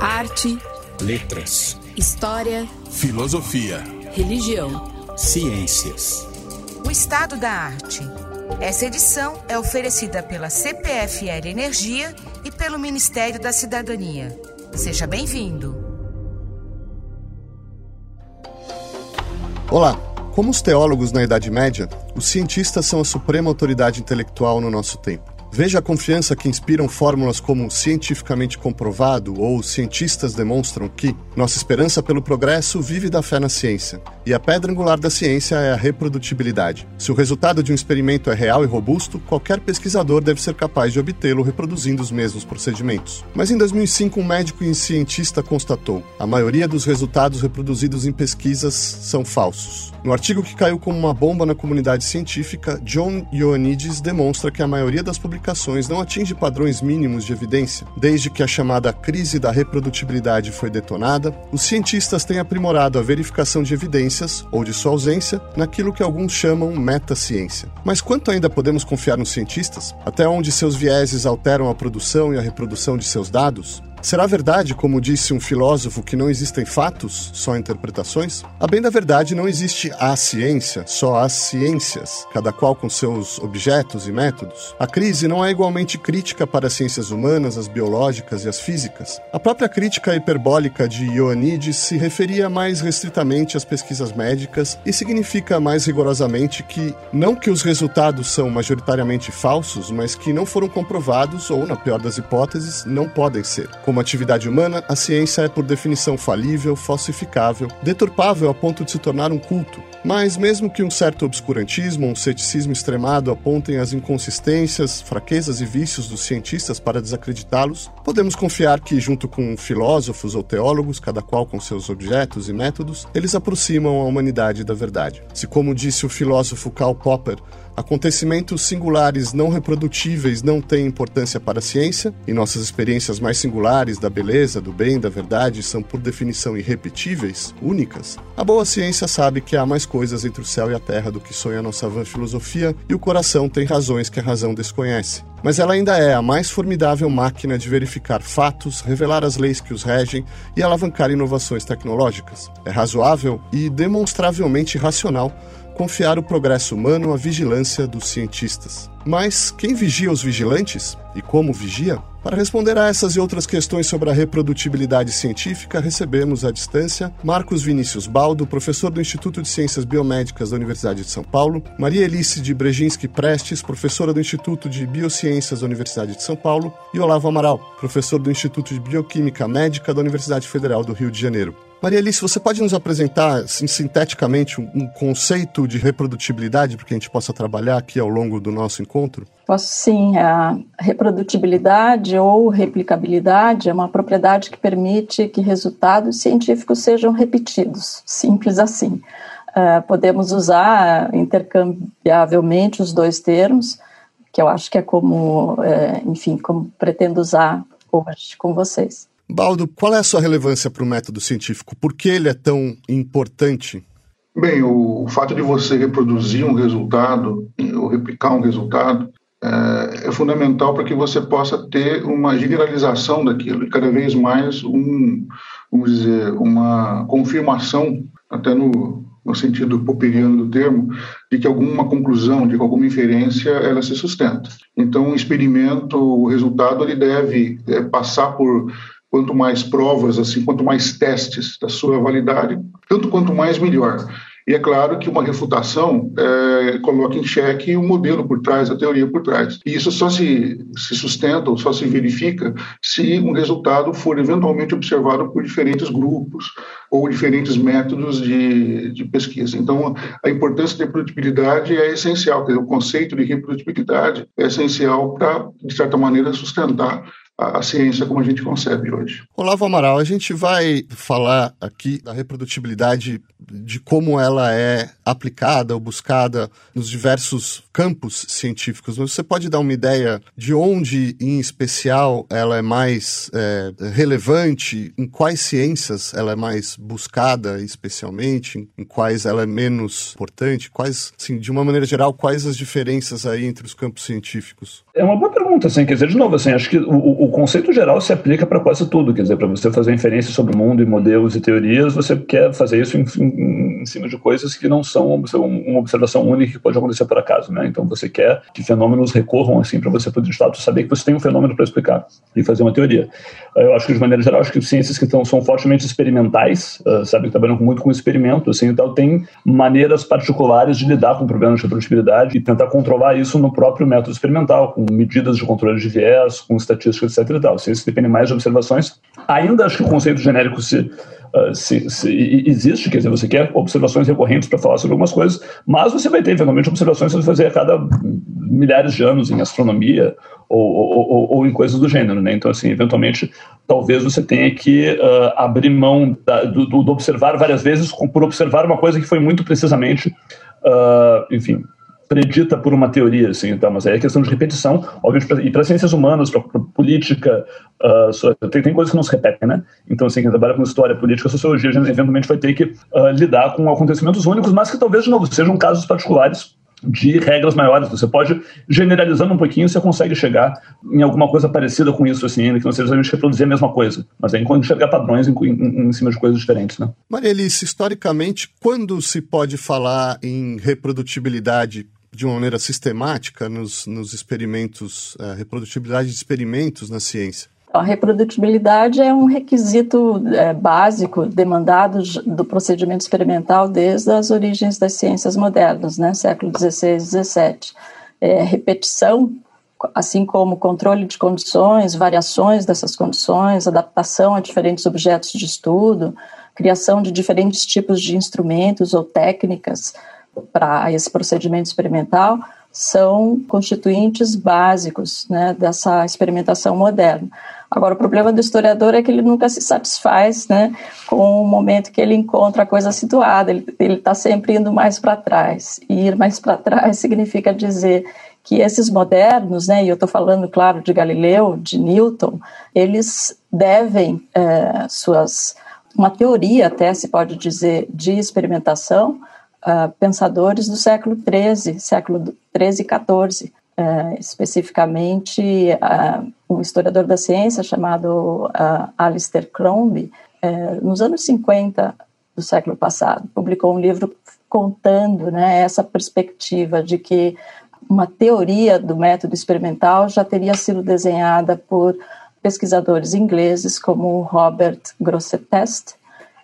Arte, letras, história, filosofia, religião, ciências. O estado da arte. Essa edição é oferecida pela CPFL Energia e pelo Ministério da Cidadania. Seja bem-vindo. Olá. Como os teólogos na Idade Média, os cientistas são a suprema autoridade intelectual no nosso tempo. Veja a confiança que inspiram fórmulas como cientificamente comprovado ou cientistas demonstram que nossa esperança pelo progresso vive da fé na ciência. E a pedra angular da ciência é a reprodutibilidade. Se o resultado de um experimento é real e robusto, qualquer pesquisador deve ser capaz de obtê-lo reproduzindo os mesmos procedimentos. Mas em 2005, um médico e cientista constatou: a maioria dos resultados reproduzidos em pesquisas são falsos. No artigo que caiu como uma bomba na comunidade científica, John Ioannidis demonstra que a maioria das publicações não atinge padrões mínimos de evidência. Desde que a chamada crise da reprodutibilidade foi detonada, os cientistas têm aprimorado a verificação de evidências, ou de sua ausência, naquilo que alguns chamam metaciência. Mas quanto ainda podemos confiar nos cientistas? Até onde seus vieses alteram a produção e a reprodução de seus dados? Será verdade, como disse um filósofo, que não existem fatos, só interpretações? A bem da verdade, não existe a ciência, só as ciências, cada qual com seus objetos e métodos. A crise não é igualmente crítica para as ciências humanas, as biológicas e as físicas. A própria crítica hiperbólica de Ioannidis se referia mais restritamente às pesquisas médicas e significa mais rigorosamente que não que os resultados são majoritariamente falsos, mas que não foram comprovados ou, na pior das hipóteses, não podem ser. Como atividade humana, a ciência é por definição falível, falsificável, deturpável a ponto de se tornar um culto. Mas, mesmo que um certo obscurantismo, um ceticismo extremado apontem as inconsistências, fraquezas e vícios dos cientistas para desacreditá-los, podemos confiar que, junto com filósofos ou teólogos, cada qual com seus objetos e métodos, eles aproximam a humanidade da verdade. Se, como disse o filósofo Karl Popper, Acontecimentos singulares não reprodutíveis não têm importância para a ciência, e nossas experiências mais singulares da beleza, do bem, da verdade são, por definição, irrepetíveis, únicas. A boa ciência sabe que há mais coisas entre o céu e a terra do que sonha a nossa vã filosofia, e o coração tem razões que a razão desconhece. Mas ela ainda é a mais formidável máquina de verificar fatos, revelar as leis que os regem e alavancar inovações tecnológicas. É razoável e demonstravelmente racional confiar o progresso humano à vigilância dos cientistas. Mas quem vigia os vigilantes e como vigia? Para responder a essas e outras questões sobre a reprodutibilidade científica, recebemos à distância Marcos Vinícius Baldo, professor do Instituto de Ciências Biomédicas da Universidade de São Paulo, Maria Elice de Brejinski Prestes, professora do Instituto de Biociências da Universidade de São Paulo, e Olavo Amaral, professor do Instituto de Bioquímica Médica da Universidade Federal do Rio de Janeiro. Maria Alice, você pode nos apresentar, assim, sinteticamente, um, um conceito de reprodutibilidade para que a gente possa trabalhar aqui ao longo do nosso encontro? Posso sim. A reprodutibilidade ou replicabilidade é uma propriedade que permite que resultados científicos sejam repetidos. Simples assim. Uh, podemos usar intercambiavelmente os dois termos, que eu acho que é como, é, enfim, como pretendo usar hoje com vocês. Baldo, qual é a sua relevância para o método científico? Por que ele é tão importante? Bem, o, fato de você reproduzir um resultado ou replicar um resultado é, é fundamental para que você possa ter uma generalização daquilo e cada vez mais um, vamos dizer, uma confirmação, até no, no sentido popperiano do termo, de que alguma conclusão, de que alguma inferência, ela se sustenta. Então, o experimento, o resultado, ele deve é, passar por quanto mais provas, assim, quanto mais testes da sua validade, tanto quanto mais melhor. E é claro que uma refutação é, coloca em xeque o modelo por trás, a teoria por trás. E isso só se, se sustenta ou só se verifica se um resultado for eventualmente observado por diferentes grupos ou diferentes métodos de, de pesquisa. Então, a importância da reprodutibilidade é essencial, quer dizer, o conceito de reprodutibilidade é essencial para, de certa maneira, sustentar a, ciência como a gente concebe hoje. Olavo Amaral, a gente vai falar aqui da reprodutibilidade, de como ela é aplicada ou buscada nos diversos campos científicos. Você pode dar uma ideia de onde, em especial, ela é mais é, relevante, em quais ciências ela é mais buscada especialmente, em quais ela é menos importante, quais, assim, de uma maneira geral, quais as diferenças aí entre os campos científicos? É uma boa pergunta, assim, quer dizer, de novo, assim, acho que o, o conceito geral se aplica para quase tudo, quer dizer, para você fazer inferência sobre o mundo e modelos e teorias, você quer fazer isso em, em, em cima de coisas que não são uma observação única que pode acontecer por acaso, né? Então você quer que fenômenos recorram, assim, para você poder, de fato, saber que você tem um fenômeno para explicar e fazer uma teoria. Eu acho que, de maneira geral, acho que ciências que estão, são fortemente experimentais, uh, sabe, que trabalham muito com experimento, assim, então tem maneiras particulares de lidar com problemas de reprodutibilidade e tentar controlar isso no próprio método experimental, com medidas de controle de viés, com estatísticas, etc. E tal. Se isso depende mais de observações, ainda acho que o conceito genérico se, uh, se, se, existe, quer dizer, você quer observações recorrentes para falar sobre algumas coisas, mas você vai ter, eventualmente, observações que você fazer a cada milhares de anos em astronomia ou, ou, ou, ou, em coisas do gênero, né? Então, assim, eventualmente, talvez você tenha que uh, abrir mão da, do, do, observar várias vezes por observar uma coisa que foi muito precisamente, uh, enfim, predita por uma teoria, assim, então, mas aí é questão de repetição, obviamente, e para ciências humanas, para política, uh, tem, tem coisas que não se repetem, né? Então, assim, quem trabalha com história, política, sociologia, a gente eventualmente vai ter que uh, lidar com acontecimentos únicos, mas que talvez, de novo, sejam casos particulares de regras maiores. Você pode, generalizando um pouquinho, você consegue chegar em alguma coisa parecida com isso, assim, que não seja exatamente reproduzir a mesma coisa, mas aí enxergar padrões em, em, em, cima de coisas diferentes, né? Maria Alice, historicamente, quando se pode falar em reprodutibilidade de uma maneira sistemática nos, nos experimentos, a reprodutibilidade de experimentos na ciência? A reprodutibilidade é um requisito é, básico demandado do procedimento experimental desde as origens das ciências modernas, né, século XVI e XVII. É, repetição, assim como controle de condições, variações dessas condições, adaptação a diferentes objetos de estudo, criação de diferentes tipos de instrumentos ou técnicas para esse procedimento experimental, são constituintes básicos né, dessa experimentação moderna. Agora, o problema do historiador é que ele nunca se satisfaz né, com o momento que ele encontra a coisa situada, ele está sempre indo mais para trás. E ir mais para trás significa dizer que esses modernos, né, e eu estou falando, claro, de Galileu, de Newton, eles devem é, suas. uma teoria, até se pode dizer, de experimentação, uh, pensadores do século XIII, século XIII e XIV uh, especificamente uh, um historiador da ciência chamado uh, Alistair Crombie, nos anos 50 do século passado, publicou um livro contando né, essa perspectiva de que uma teoria do método experimental já teria sido desenhada por pesquisadores ingleses como Robert Grosseteste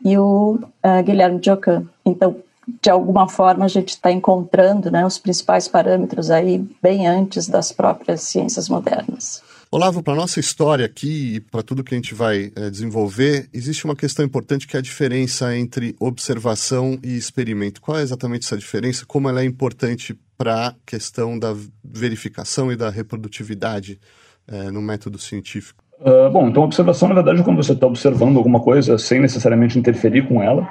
e o uh, Guilherme Jocan. Então, de alguma forma a gente está encontrando né, os principais parâmetros aí bem antes das próprias ciências modernas. Olavo, para a nossa história aqui e para tudo que a gente vai é, desenvolver, existe uma questão importante que é a diferença entre observação e experimento. Qual é exatamente essa diferença? Como ela é importante para a questão da verificação e da reprodutividade é, no método científico? Uh, bom, então observação, na verdade, é quando você está observando alguma coisa sem necessariamente interferir com ela.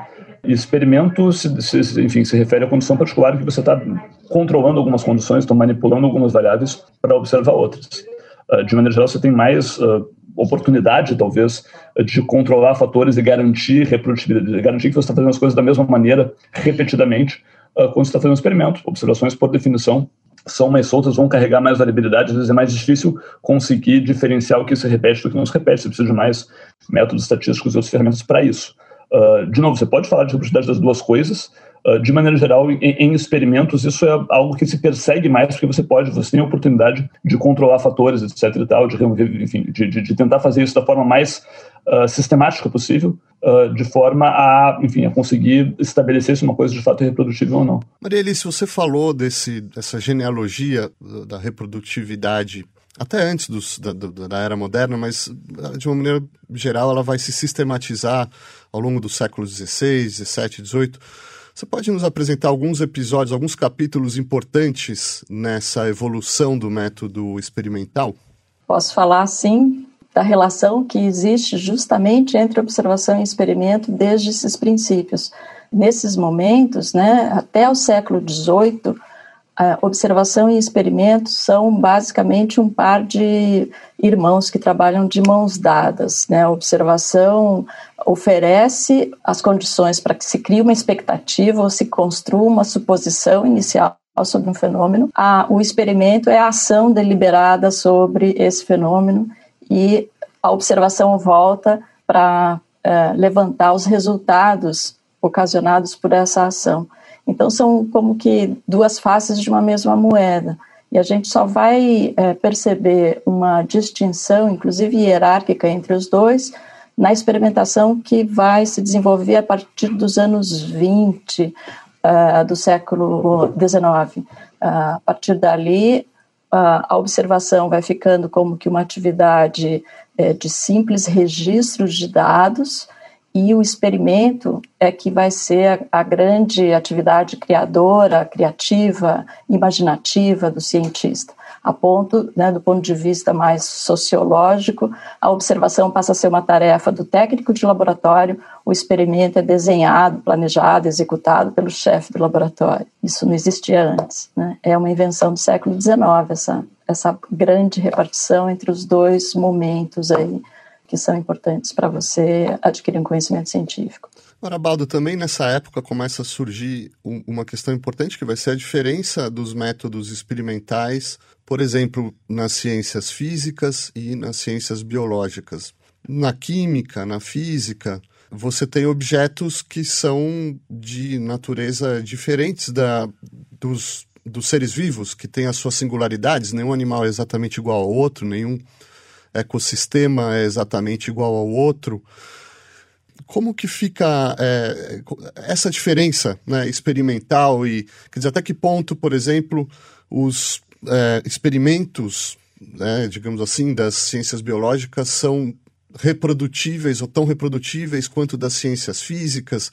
Experimento, se, se, enfim, se refere à condição particular que você está controlando algumas condições, está manipulando algumas variáveis para observar outras. Uh, de maneira geral, você tem mais uh, oportunidade, talvez, de controlar fatores e garantir reprodutibilidade, garantir que você está fazendo as coisas da mesma maneira, repetidamente, uh, quando você está fazendo um experimento. Observações, por definição, são mais soltas, vão carregar mais variabilidade, às vezes é mais difícil conseguir diferenciar o que se repete do que não se repete. Você precisa de mais métodos estatísticos e outras ferramentas para isso. Uh, de novo, você pode falar de reprodutibilidade das duas coisas. Uh, de maneira geral, em, em, experimentos, isso é algo que se persegue mais, porque você pode, você tem a oportunidade de controlar fatores, etc. e tal, de enfim, de, de, de tentar fazer isso da forma mais uh, sistemática possível, de forma a, enfim, a conseguir estabelecer se uma coisa de fato é reprodutível ou não. Maria Alice, você falou desse, dessa genealogia da reprodutividade até antes dos, da, da, era moderna, mas de uma maneira geral ela vai se sistematizar ao longo dos séculos XVI, XVII, XVIII. Você pode nos apresentar alguns episódios, alguns capítulos importantes nessa evolução do método experimental? Posso falar, sim, da relação que existe justamente entre observação e experimento desde esses princípios. Nesses momentos, né, até o século XVIII, a observação e experimento são basicamente um par de irmãos que trabalham de mãos dadas. Né? A observação oferece as condições para que se crie uma expectativa ou se construa uma suposição inicial sobre um fenômeno. A, o experimento é a ação deliberada sobre esse fenômeno e a observação volta para é, levantar os resultados ocasionados por essa ação. Então, são como que duas faces de uma mesma moeda. E a gente só vai é, perceber uma distinção, inclusive hierárquica, entre os dois, na experimentação que vai se desenvolver a partir dos anos 20 uh, é, do século XIX. Uh, a partir dali, uh, a observação vai ficando como que uma atividade uh, de simples registros de dados, e o experimento é que vai ser a, grande atividade criadora, criativa, imaginativa do cientista. A ponto, né, do ponto de vista mais sociológico, a observação passa a ser uma tarefa do técnico de laboratório, o experimento é desenhado, planejado, executado pelo chefe do laboratório. Isso não existia antes. Né? É uma invenção do século XIX, essa, essa grande repartição entre os dois momentos aí que são importantes para você adquirir um conhecimento científico. Marabaldo, também nessa época começa a surgir um, uma questão importante que vai ser a diferença dos métodos experimentais, por exemplo, nas ciências físicas e nas ciências biológicas. Na química, na física, você tem objetos que são de natureza diferentes da, dos, dos seres vivos, que têm as suas singularidades, nenhum animal é exatamente igual ao outro, nenhum ecossistema é exatamente igual ao outro. Como que fica é, essa diferença né, experimental e quer dizer, até que ponto, por exemplo, os é, experimentos, né, digamos assim, das ciências biológicas são reprodutíveis ou tão reprodutíveis quanto das ciências físicas?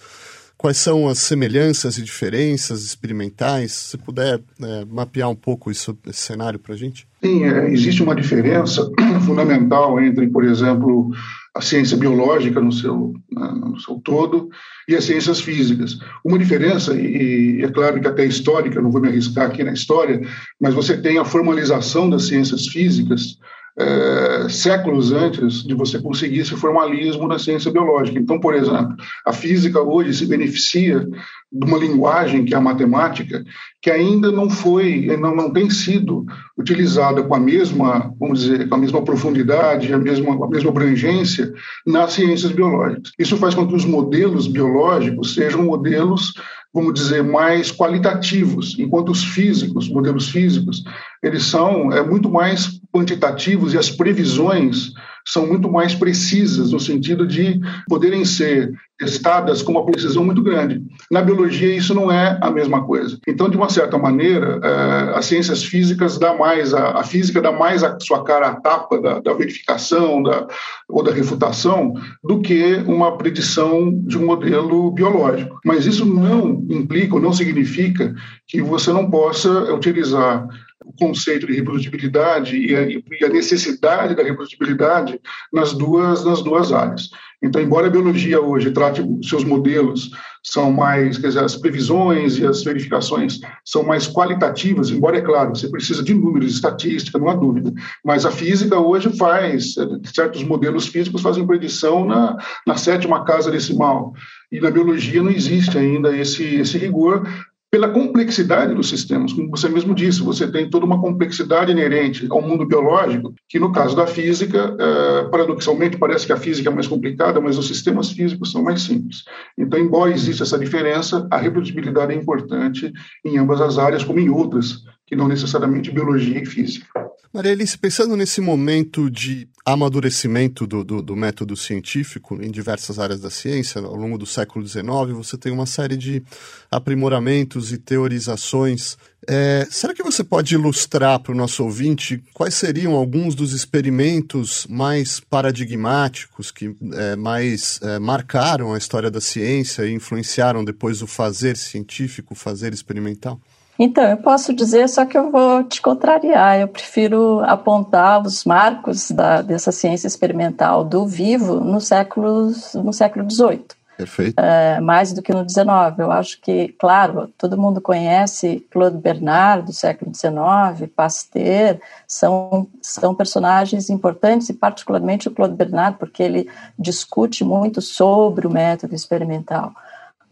Quais são as semelhanças e diferenças experimentais? Se puder é, mapear um pouco isso, esse cenário para a gente. Sim, é, existe uma diferença fundamental entre, por exemplo, a ciência biológica no seu, no seu todo e as ciências físicas. Uma diferença, e é claro que até histórica, não vou me arriscar aqui na história, mas você tem a formalização das ciências físicas é, séculos antes de você conseguir esse formalismo na ciência biológica. Então, por exemplo, a física hoje se beneficia de uma linguagem que é a matemática, que ainda não foi, não, não tem sido utilizada com a mesma, vamos dizer, com a mesma profundidade, a mesma, a mesma abrangência nas ciências biológicas. Isso faz com que os modelos biológicos sejam modelos vamos dizer, mais qualitativos, enquanto os físicos, modelos físicos, eles são é, muito mais quantitativos e as previsões são muito mais precisas, no sentido de poderem ser testadas com uma precisão muito grande. Na biologia, isso não é a mesma coisa. Então, de uma certa maneira, é, as ciências físicas dá mais, a, a, física dá mais a sua cara à tapa da, da verificação da, ou da refutação do que uma predição de um modelo biológico. Mas isso não implica ou não significa que você não possa utilizar o conceito de reprodutibilidade e a, e a, necessidade da reprodutibilidade nas duas, nas duas áreas. Então, embora a biologia hoje trate seus modelos são mais, quer dizer, as previsões e as verificações são mais qualitativas, embora, é claro, você precisa de números, de estatística, não há dúvida, mas a física hoje faz, certos modelos físicos fazem predição na, na sétima casa decimal, e na biologia não existe ainda esse, esse rigor, pela complexidade dos sistemas. Como você mesmo disse, você tem toda uma complexidade inerente ao mundo biológico, que no caso da física, é, paradoxalmente, parece que a física é mais complicada, mas os sistemas físicos são mais simples. Então, embora exista essa diferença, a reprodutibilidade é importante em ambas as áreas, como em outras, que não necessariamente biologia e física. Maria Alice, pensando nesse momento de amadurecimento do, do, do, método científico em diversas áreas da ciência, ao longo do século XIX, você tem uma série de aprimoramentos e teorizações. É, será que você pode ilustrar para o nosso ouvinte quais seriam alguns dos experimentos mais paradigmáticos, que é, mais é, marcaram a história da ciência e influenciaram depois o fazer científico, o fazer experimental? Então, eu posso dizer, só que eu vou te contrariar. Eu prefiro apontar os marcos da, dessa ciência experimental do vivo no século, no século XVIII. Perfeito. É, mais do que no XIX. Eu acho que, claro, todo mundo conhece Claude Bernard, do século XIX, Pasteur, são, são personagens importantes, e particularmente o Claude Bernard, porque ele discute muito sobre o método experimental.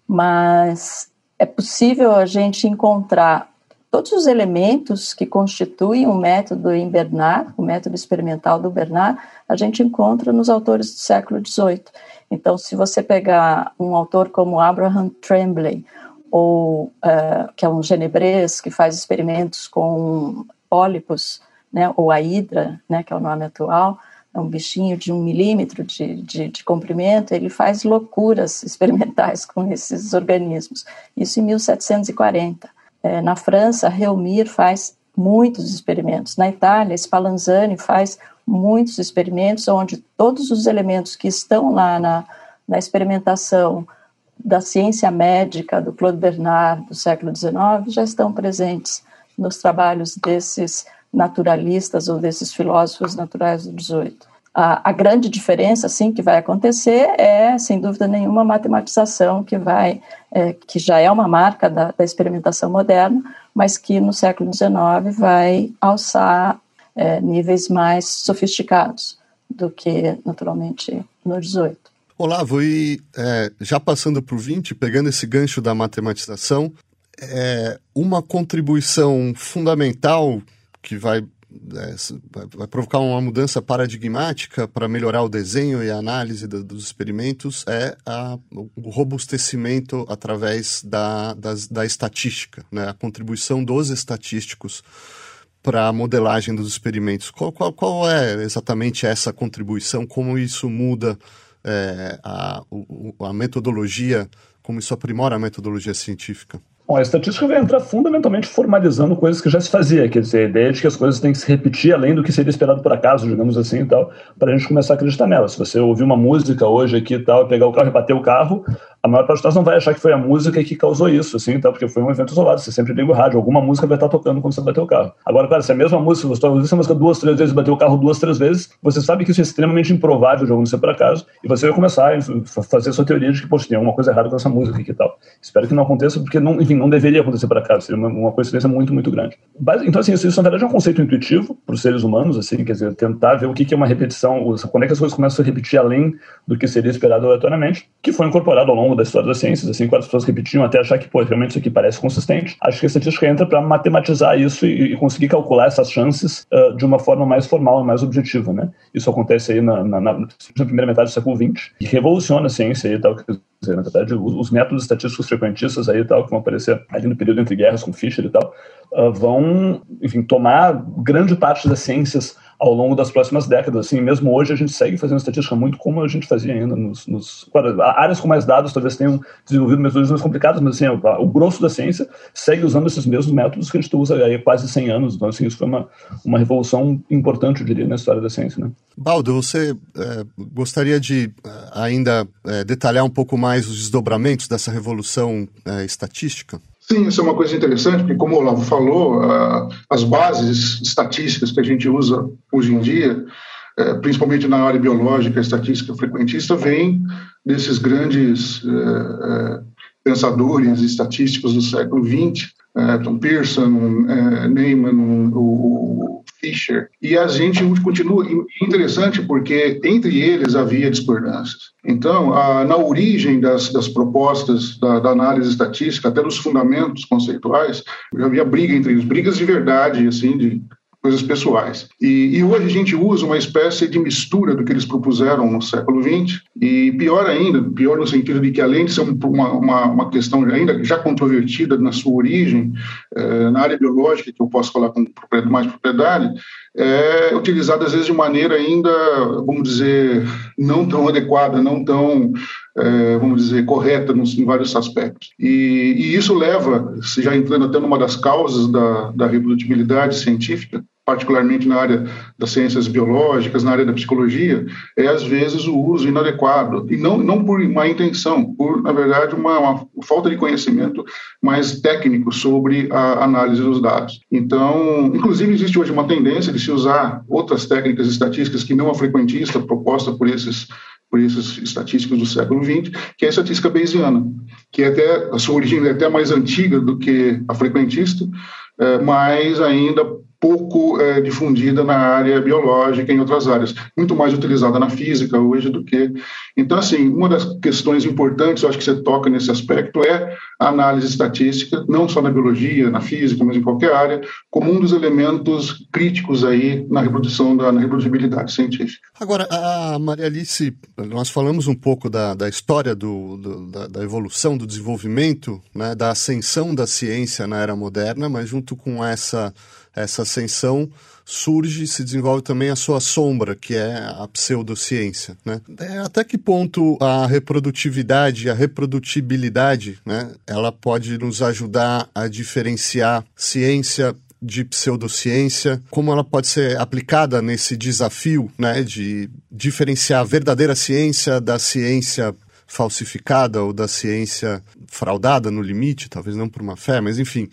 Mas é possível a gente encontrar todos os elementos que constituem o método em Bernard, o método experimental do Bernard, a gente encontra nos autores do século XVIII. Então, se você pegar um autor como Abraham Tremblay, ou uh, que é um genebrês que faz experimentos com pólipos, né, ou a hidra, né, que é o nome atual, um bichinho de um milímetro de, de, de, comprimento, ele faz loucuras experimentais com esses organismos. Isso em 1740. É, na França, Reumir faz muitos experimentos. Na Itália, Spallanzani faz muitos experimentos onde todos os elementos que estão lá na, na experimentação da ciência médica do Claude Bernard do século XIX já estão presentes nos trabalhos desses naturalistas ou desses filósofos naturais do 18. A, a, grande diferença, sim, que vai acontecer é, sem dúvida nenhuma, a matematização que vai, é, que já é uma marca da, da, experimentação moderna, mas que no século XIX vai alçar é, níveis mais sofisticados do que, naturalmente, no 18. Olavo, e é, já passando para o 20, pegando esse gancho da matematização, é, uma contribuição fundamental que vai, é, vai provocar uma mudança paradigmática para melhorar o desenho e a análise da, dos experimentos é a, o robustecimento através da, da estatística, né? a contribuição dos estatísticos para a modelagem dos experimentos. Qual, qual, qual, é exatamente essa contribuição? Como isso muda é, a, a metodologia, como isso aprimora a metodologia científica? Bom, a estatística vai entrar fundamentalmente formalizando coisas que já se fazia, quer dizer, a ideia de que as coisas têm que se repetir além do que seria esperado por acaso, digamos assim e tal, para a gente começar a acreditar nela. Se você ouvir uma música hoje aqui e tal, pegar o carro e bater o carro, a maior parte de nós não vai achar que foi a música que causou isso, assim, tá? porque foi um evento isolado. Você sempre liga o rádio, alguma música vai estar tocando quando você bater o carro. Agora, claro, se é a mesma música, você ouviu essa música duas, três vezes, bateu o carro duas, três vezes, você sabe que isso é extremamente improvável de acontecer por acaso, e você vai começar a fazer a sua teoria de que, poxa, tem alguma coisa errada com essa música aqui e tal. Espero que não aconteça, porque, não, enfim, não deveria acontecer por acaso, seria uma, uma coincidência muito, muito grande. Então, assim, isso, isso na verdade é um conceito intuitivo para os seres humanos, assim, quer dizer, tentar ver o que, que é uma repetição, quando é que as coisas começam a repetir além do que seria esperado aleatoriamente, que foi incorporado ao longo da história das ciências assim, quando as pessoas repetiam até achar que, pô, realmente isso aqui parece consistente. Acho que a estatística entra para matematizar isso e, e, conseguir calcular essas chances uh, de uma forma mais formal, mais objetiva, né? Isso acontece aí na, na, na, na primeira metade do século XX e revoluciona a ciência e tal, dizer, na verdade, os, métodos estatísticos frequentistas aí tal, que vão aparecer ali no período entre guerras com Fischer e tal, uh, vão, enfim, tomar grande parte das ciências ao longo das próximas décadas. Assim, mesmo hoje a gente segue fazendo estatística muito como a gente fazia ainda nos, nos claro, áreas com mais dados talvez tenham desenvolvido metodologias mais complicadas, mas assim, o, o, grosso da ciência segue usando esses mesmos métodos que a gente usa há quase 100 anos. Então, assim, isso foi uma, uma revolução importante, eu diria, na história da ciência. Né? Baldo, você é, gostaria de é, ainda é, detalhar um pouco mais os desdobramentos dessa revolução é, estatística? Sim, isso é uma coisa interessante, porque, como o Olavo falou, as bases estatísticas que a gente usa hoje em dia, é, principalmente na área biológica, estatística frequentista, vêm desses grandes é, é, pensadores estatísticos do século XX, Tom Pearson, Neyman, o Fischer. E a gente continua interessante porque entre eles havia discordâncias. Então, a, na origem das, das propostas da, da, análise estatística, até nos fundamentos conceituais, havia briga entre eles, brigas de verdade, assim, de coisas pessoais. E, e, hoje a gente usa uma espécie de mistura do que eles propuseram no século XX, e pior ainda, pior no sentido de que, além de ser uma, uma, uma questão ainda já controvertida na sua origem, eh, na área biológica, que eu posso falar com mais propriedade, é utilizada às vezes de maneira ainda, vamos dizer, não tão adequada, não tão, é, vamos dizer, correta nos, em vários aspectos. E, e, isso leva, já entrando até numa das causas da, da reprodutibilidade científica, particularmente na área das ciências biológicas, na área da psicologia, é às vezes o uso inadequado, e não, não por má intenção, por, na verdade, uma, uma falta de conhecimento mais técnico sobre a análise dos dados. Então, inclusive, existe hoje uma tendência de se usar outras técnicas estatísticas que não a frequentista proposta por esses por esses estatísticos do século XX, que é a estatística bayesiana, que é até a sua origem é até mais antiga do que a frequentista, é, mas ainda pouco é, difundida na área biológica e em outras áreas, muito mais utilizada na física hoje do que. Então, assim, uma das questões importantes, eu acho que você toca nesse aspecto, é a análise estatística, não só na biologia, na física, mas em qualquer área, como um dos elementos críticos aí na reprodução da na reprodutibilidade científica. Agora, a Maria Alice, nós falamos um pouco da, da história do, do da, da, evolução, do desenvolvimento, né, da ascensão da ciência na era moderna, mas junto com essa essa ascensão surge e se desenvolve também a sua sombra, que é a pseudociência. Né? É, até que ponto a reprodutividade, a reprodutibilidade, né, ela pode nos ajudar a diferenciar ciência de pseudociência, como ela pode ser aplicada nesse desafio né, de diferenciar a verdadeira ciência da ciência falsificada ou da ciência fraudada no limite, talvez não por uma fé, mas enfim,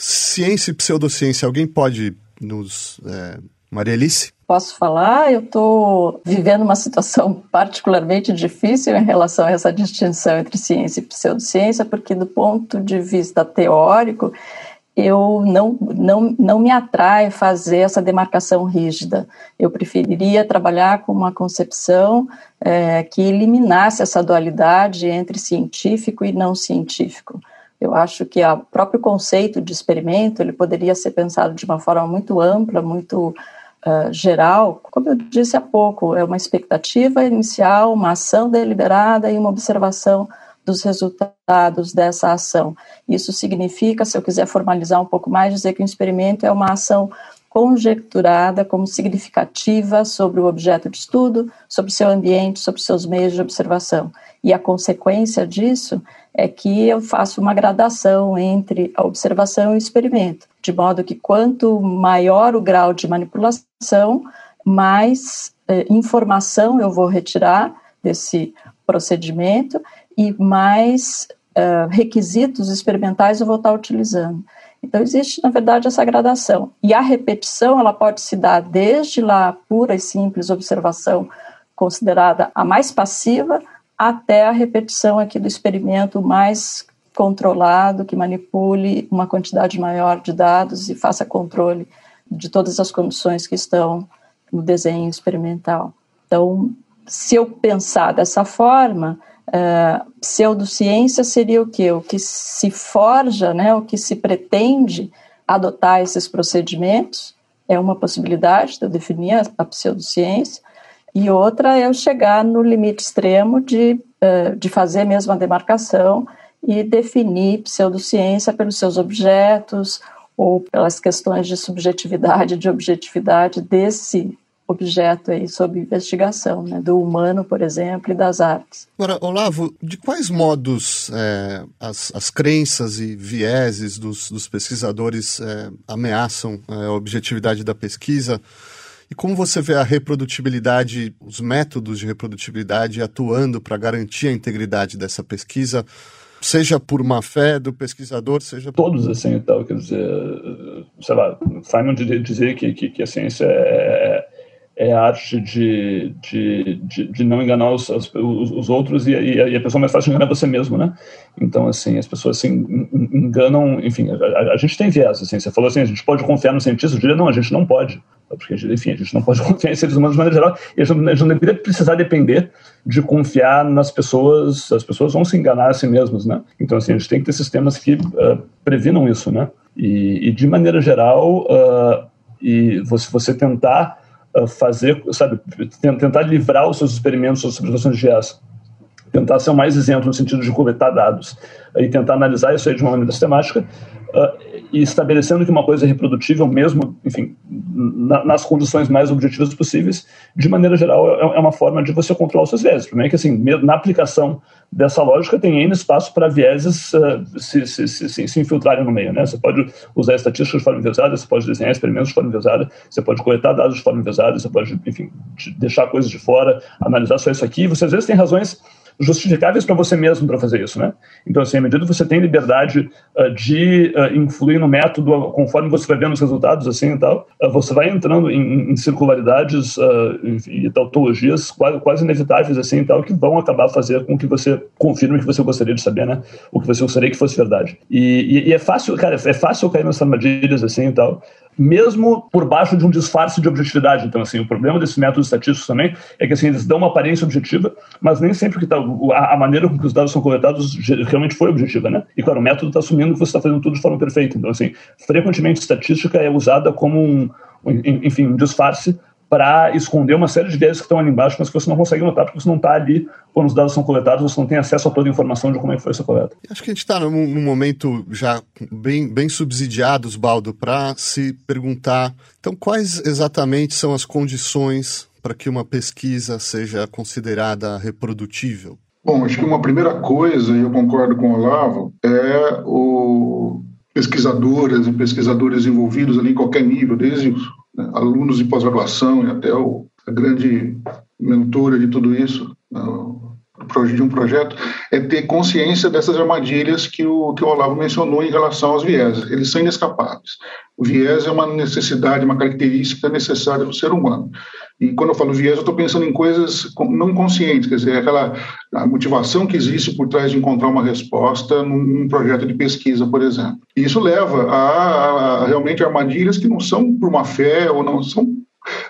Ciência e pseudociência, alguém pode nos. É, Maria Alice? Posso falar? Eu estou vivendo uma situação particularmente difícil em relação a essa distinção entre ciência e pseudociência, porque, do ponto de vista teórico, eu não, não, não me atrai fazer essa demarcação rígida. Eu preferiria trabalhar com uma concepção é, que eliminasse essa dualidade entre científico e não científico. Eu acho que o próprio conceito de experimento ele poderia ser pensado de uma forma muito ampla, muito uh, geral. Como eu disse há pouco, é uma expectativa inicial, uma ação deliberada e uma observação dos resultados dessa ação. Isso significa, se eu quiser formalizar um pouco mais, dizer que um experimento é uma ação conjecturada como significativa sobre o objeto de estudo, sobre seu ambiente, sobre seus meios de observação. E a consequência disso é que eu faço uma gradação entre a observação e o experimento, de modo que quanto maior o grau de manipulação, mais eh, informação eu vou retirar desse procedimento e mais eh, requisitos experimentais eu vou estar utilizando. Então existe, na verdade, essa gradação. E a repetição, ela pode se dar desde lá pura e simples observação considerada a mais passiva, até a repetição aqui do experimento mais controlado, que manipule uma quantidade maior de dados e faça controle de todas as condições que estão no desenho experimental. Então, se eu pensar dessa forma, uh, pseudociência seria o que? O que se forja, né, o que se pretende adotar esses procedimentos, é uma possibilidade de eu definir a, a pseudociência, e outra é eu chegar no limite extremo de, uh, de fazer mesmo a demarcação e definir pseudociência pelos seus objetos ou pelas questões de subjetividade, de objetividade desse objeto aí sob investigação, né, do humano, por exemplo, e das artes. Agora, Olavo, de quais modos é, as, as crenças e vieses dos, dos pesquisadores é, ameaçam é, a objetividade da pesquisa? E como você vê a reprodutibilidade, os métodos de reprodutibilidade atuando para garantir a integridade dessa pesquisa, seja por má fé do pesquisador, seja todos assim e tal, quer dizer, sei lá, Feynman dizer que, que, que a ciência é, é a arte de, de, de, de não enganar os, os, os outros e, e, a pessoa mais fácil enganar você mesmo, né? Então, assim, as pessoas assim, enganam, enfim, a, a, gente tem viés, assim, você falou assim, a gente pode confiar no cientista, eu diria, não, a gente não pode porque, enfim, a gente não pode confiar em seres humanos de maneira geral, e a gente a gente não deveria precisar depender de confiar nas pessoas, as pessoas vão se enganar a si mesmas, né? Então, assim, a gente tem que ter sistemas que uh, previnam isso, né? E, e de maneira geral, uh, e você, você tentar fazer, sabe, tentar livrar os seus experimentos, suas observações de GES, tentar ser o mais isento no sentido de coletar dados. E tentar analisar isso aí de uma maneira sistemática, uh, e estabelecendo que uma coisa é reprodutível mesmo, enfim, na, nas condições mais objetivas possíveis, de maneira geral, é, é uma forma de você controlar os seus vieses. O problema é que, assim, na aplicação dessa lógica, tem N espaço para vieses uh, se, se, se, se, infiltrarem no meio, né? Você pode usar estatísticas de forma enviesada, você pode desenhar experimentos de forma enviesada, você pode coletar dados de forma enviesada, você pode, enfim, deixar coisas de fora, analisar só isso aqui. Você, às vezes, tem razões justificáveis para você mesmo para fazer isso, né? Então, assim, à medida que você tem liberdade uh, de uh, influir no método conforme você vai vendo os resultados, assim e tal, uh, você vai entrando em, em circularidades e tautologias quase, quase inevitáveis, assim e tal, que vão acabar fazer com que você confirme que você gostaria de saber, né? O que você gostaria que fosse verdade. E, e, e é fácil, cara, é fácil cair nas armadilhas, assim e tal, mesmo por baixo de um disfarce de objetividade. Então, assim, o problema desses métodos estatísticos também é que assim, eles dão uma aparência objetiva, mas nem sempre que tá, a, a maneira com que os dados são coletados realmente foi objetiva, né? E, claro, o método está assumindo que você está fazendo tudo de forma perfeita. Então, assim, frequentemente estatística é usada como um, enfim, um disfarce para esconder uma série de viés que estão ali embaixo, mas que você não consegue notar porque você não está ali quando os dados são coletados, você não tem acesso a toda a informação de como é que foi essa coleta. Acho que a gente está num, num, momento já bem, bem subsidiados, Baldo, para se perguntar, então quais exatamente são as condições para que uma pesquisa seja considerada reprodutível? Bom, acho que uma primeira coisa, e eu concordo com o Olavo, é o pesquisadoras e pesquisadores envolvidos ali em qualquer nível, desde os né, alunos de pós-graduação e até o, a grande mentora de tudo isso, né, de um projeto, é ter consciência dessas armadilhas que o, que o Olavo mencionou em relação aos vieses. Eles são inescapáveis. O viés é uma necessidade, uma característica necessária do ser humano. E quando eu falo viés, eu estou pensando em coisas não conscientes, quer dizer, aquela a motivação que existe por trás de encontrar uma resposta num, projeto de pesquisa, por exemplo. E isso leva a, a realmente armadilhas que não são por má fé ou não são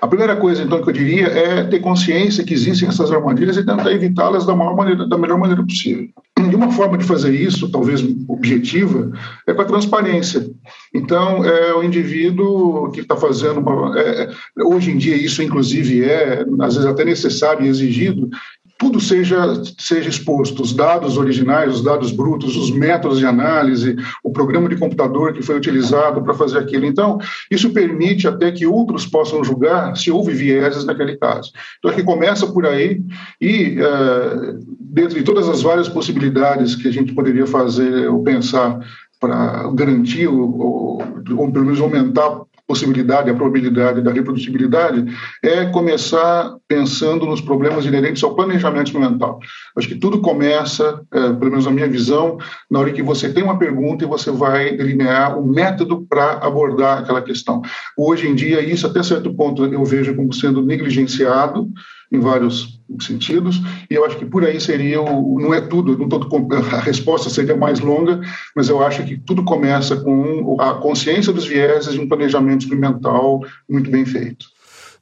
a primeira coisa, então, que eu diria é ter consciência que existem essas armadilhas e tentar evitá-las da, da melhor maneira possível. E uma forma de fazer isso, talvez objetiva, é com a transparência. Então, é o indivíduo que está fazendo uma. É, hoje em dia, isso, inclusive, é, às vezes, até necessário e exigido, tudo seja, seja exposto, os dados originais, os dados brutos, os métodos de análise, o programa de computador que foi utilizado para fazer aquilo. Então, isso permite até que outros possam julgar se houve vieses naquele caso. Então, aqui começa por aí e, uh, dentro de todas as várias possibilidades que a gente poderia fazer ou pensar para garantir ou, ou, ou pelo menos aumentar possibilidade, a probabilidade da reprodutibilidade, é começar pensando nos problemas inerentes ao planejamento experimental. Acho que tudo começa, é, pelo menos na minha visão, na hora que você tem uma pergunta e você vai delinear o método para abordar aquela questão. Hoje em dia, isso até certo ponto eu vejo como sendo negligenciado, em vários sentidos, e eu acho que por aí seria o, não é tudo, não a resposta seria mais longa, mas eu acho que tudo começa com a consciência dos vieses de um planejamento experimental muito bem feito.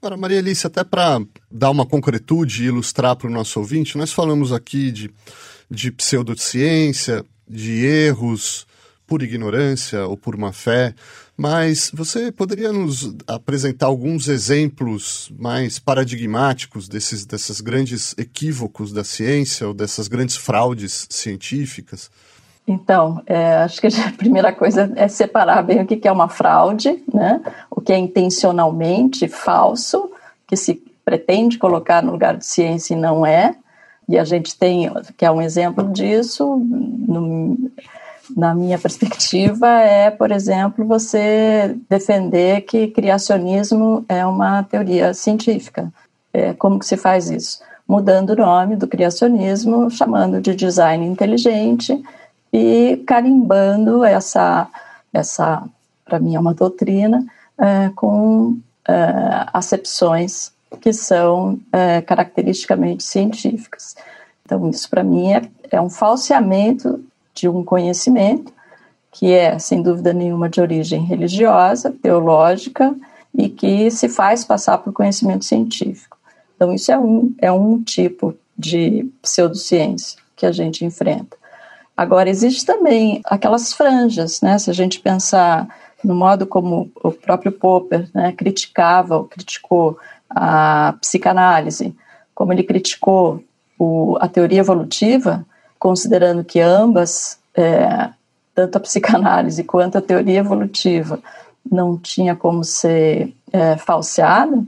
Agora, Maria Alice, até para dar uma concretude e ilustrar para o nosso ouvinte, nós falamos aqui de, de pseudociência, de erros por ignorância ou por má fé, mas você poderia nos apresentar alguns exemplos mais paradigmáticos desses, desses grandes equívocos da ciência ou dessas grandes fraudes científicas? Então, é, acho que a primeira coisa é separar bem o que é uma fraude, né? o que é intencionalmente falso, que se pretende colocar no lugar de ciência e não é. E a gente tem, que é um exemplo disso, no, na minha perspectiva, é, por exemplo, você defender que criacionismo é uma teoria científica. É, como que se faz isso? Mudando o nome do criacionismo, chamando de design inteligente e carimbando essa, essa para mim é uma doutrina, é, com é, acepções que são é, caracteristicamente científicas. Então, isso para mim é, é um falseamento de um conhecimento que é, sem dúvida nenhuma, de origem religiosa, teológica e que se faz passar por conhecimento científico. Então, isso é um, é um tipo de pseudociência que a gente enfrenta. Agora, existe também aquelas franjas, né? Se a gente pensar no modo como o próprio Popper né, criticava, ou criticou a psicanálise, como ele criticou o, a teoria evolutiva, considerando que ambas, é, tanto a psicanálise quanto a teoria evolutiva, não tinha como ser é, falseada,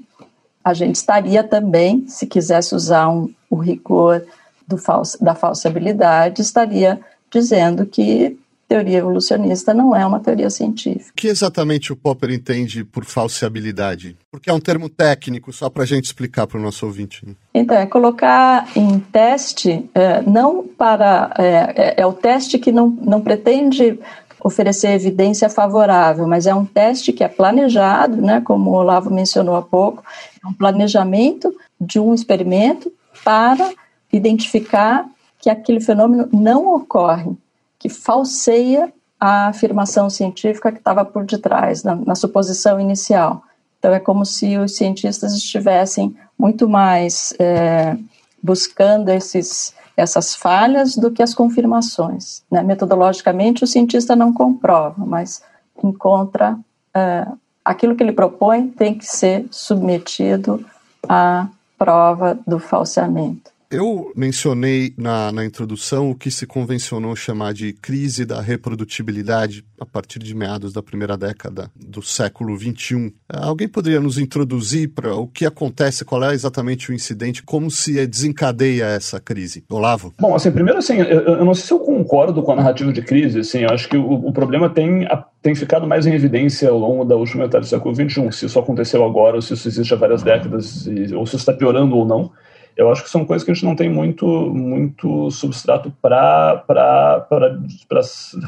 a gente estaria também, se quisesse usar um, o rigor do falso, da falsibilidade, estaria dizendo que teoria evolucionista não é uma teoria científica. O que exatamente o Popper entende por falseabilidade? Porque é um termo técnico, só para a gente explicar para o nosso ouvinte. Então, é colocar em teste, é, não para. É, é, é o teste que não, não pretende oferecer evidência favorável, mas é um teste que é planejado, né, como o Olavo mencionou há pouco, é um planejamento de um experimento para identificar que aquele fenômeno não ocorre que falseia a afirmação científica que estava por detrás, na, na suposição inicial. Então, é como se os cientistas estivessem muito mais é, buscando esses, essas falhas do que as confirmações. Né? Metodologicamente, o cientista não comprova, mas encontra é, aquilo que ele propõe tem que ser submetido à prova do falseamento. Eu mencionei na, na introdução o que se convencionou chamar de crise da reprodutibilidade a partir de meados da primeira década do século XXI. Alguém poderia nos introduzir para o que acontece, qual é exatamente o incidente, como se desencadeia essa crise? Olavo? Bom, assim, primeiro assim, eu, eu não sei se eu concordo com a narrativa de crise, assim, eu acho que o, o problema tem, tem ficado mais em evidência ao longo da última metade do século XXI, se isso aconteceu agora ou se isso existe há várias décadas, ou se isso está piorando ou não eu acho que são coisas que a gente não tem muito, muito substrato para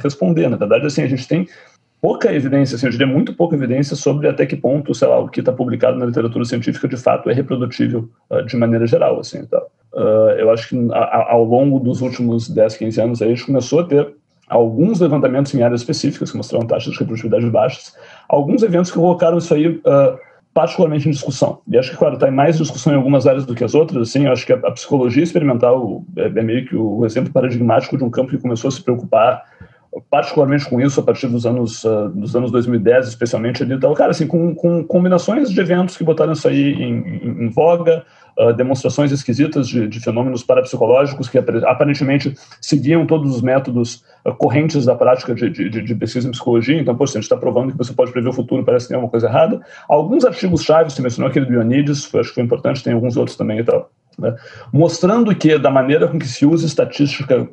responder. Na verdade, assim, a gente tem pouca evidência, assim, eu diria muito pouca evidência sobre até que ponto, sei lá, o que está publicado na literatura científica de fato é reprodutível uh, de maneira geral, assim, tá? Uh, eu acho que a, ao longo dos últimos 10, 15 anos a gente começou a ter alguns levantamentos em áreas específicas que mostraram taxas de reprodutibilidade baixas, alguns eventos que colocaram isso aí uh, particularmente em discussão. E acho que, claro, está em mais discussão em algumas áreas do que as outras. Assim, acho que a, a psicologia experimental é, é, meio que o exemplo paradigmático de um campo que começou a se preocupar particularmente com isso a partir dos anos uh, dos anos 2010 especialmente ali então cara assim com, com combinações de eventos que botaram isso aí em, em, em voga uh, demonstrações esquisitas de, de, fenômenos parapsicológicos que aparentemente seguiam todos os métodos uh, correntes da prática de, de, de, pesquisa em psicologia então por a gente está provando que você pode prever o futuro parece que tem alguma coisa errada alguns artigos chaves você mencionou aquele do Ionides foi, acho que foi importante tem alguns outros também e tal né? mostrando que da maneira com que se usa estatística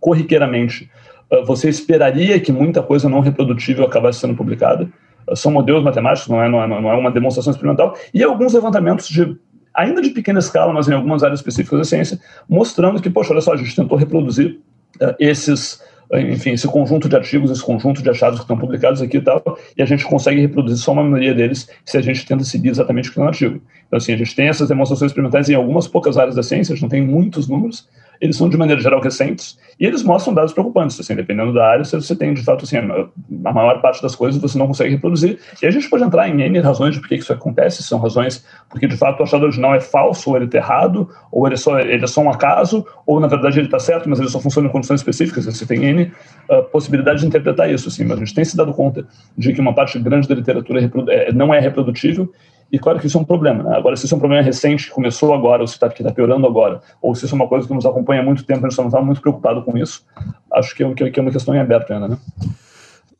corriqueiramente ah, você esperaria que muita coisa não reprodutível acabasse sendo publicada. Ah, são modelos matemáticos, não é, não é, não é uma demonstração experimental. E alguns levantamentos de ainda de pequena escala, mas em algumas áreas específicas da ciência, mostrando que, poxa, olha só, a gente tentou reproduzir uh, esses, uh, enfim, esse conjunto de artigos, esse conjunto de achados que estão publicados aqui e tal, e a gente consegue reproduzir só uma maioria deles se a gente tenta seguir exatamente o que está no artigo. Então, assim, a gente tem essas demonstrações experimentais em algumas poucas áreas da ciência, a gente não tem muitos números, eles são de maneira geral recentes e eles mostram dados preocupantes. Assim, dependendo da área, você tem de fato assim, a maior parte das coisas você não consegue reproduzir. E a gente pode entrar em N razões de por que isso acontece. São razões porque de fato o achado original é falso, ou ele está errado, ou ele é, só, ele é só um acaso, ou na verdade ele está certo, mas ele só funciona em condições específicas. Você tem N uh, possibilidades de interpretar isso. Assim, mas a gente tem se dado conta de que uma parte grande da literatura é, não é reprodutível e claro que isso é um problema. Né? Agora, se isso é um problema recente, que começou agora, ou se está tá piorando agora, ou se isso é uma coisa que nos acompanha há muito tempo, a gente não está muito preocupado com isso, acho que é, que é uma questão em aberto ainda. Né?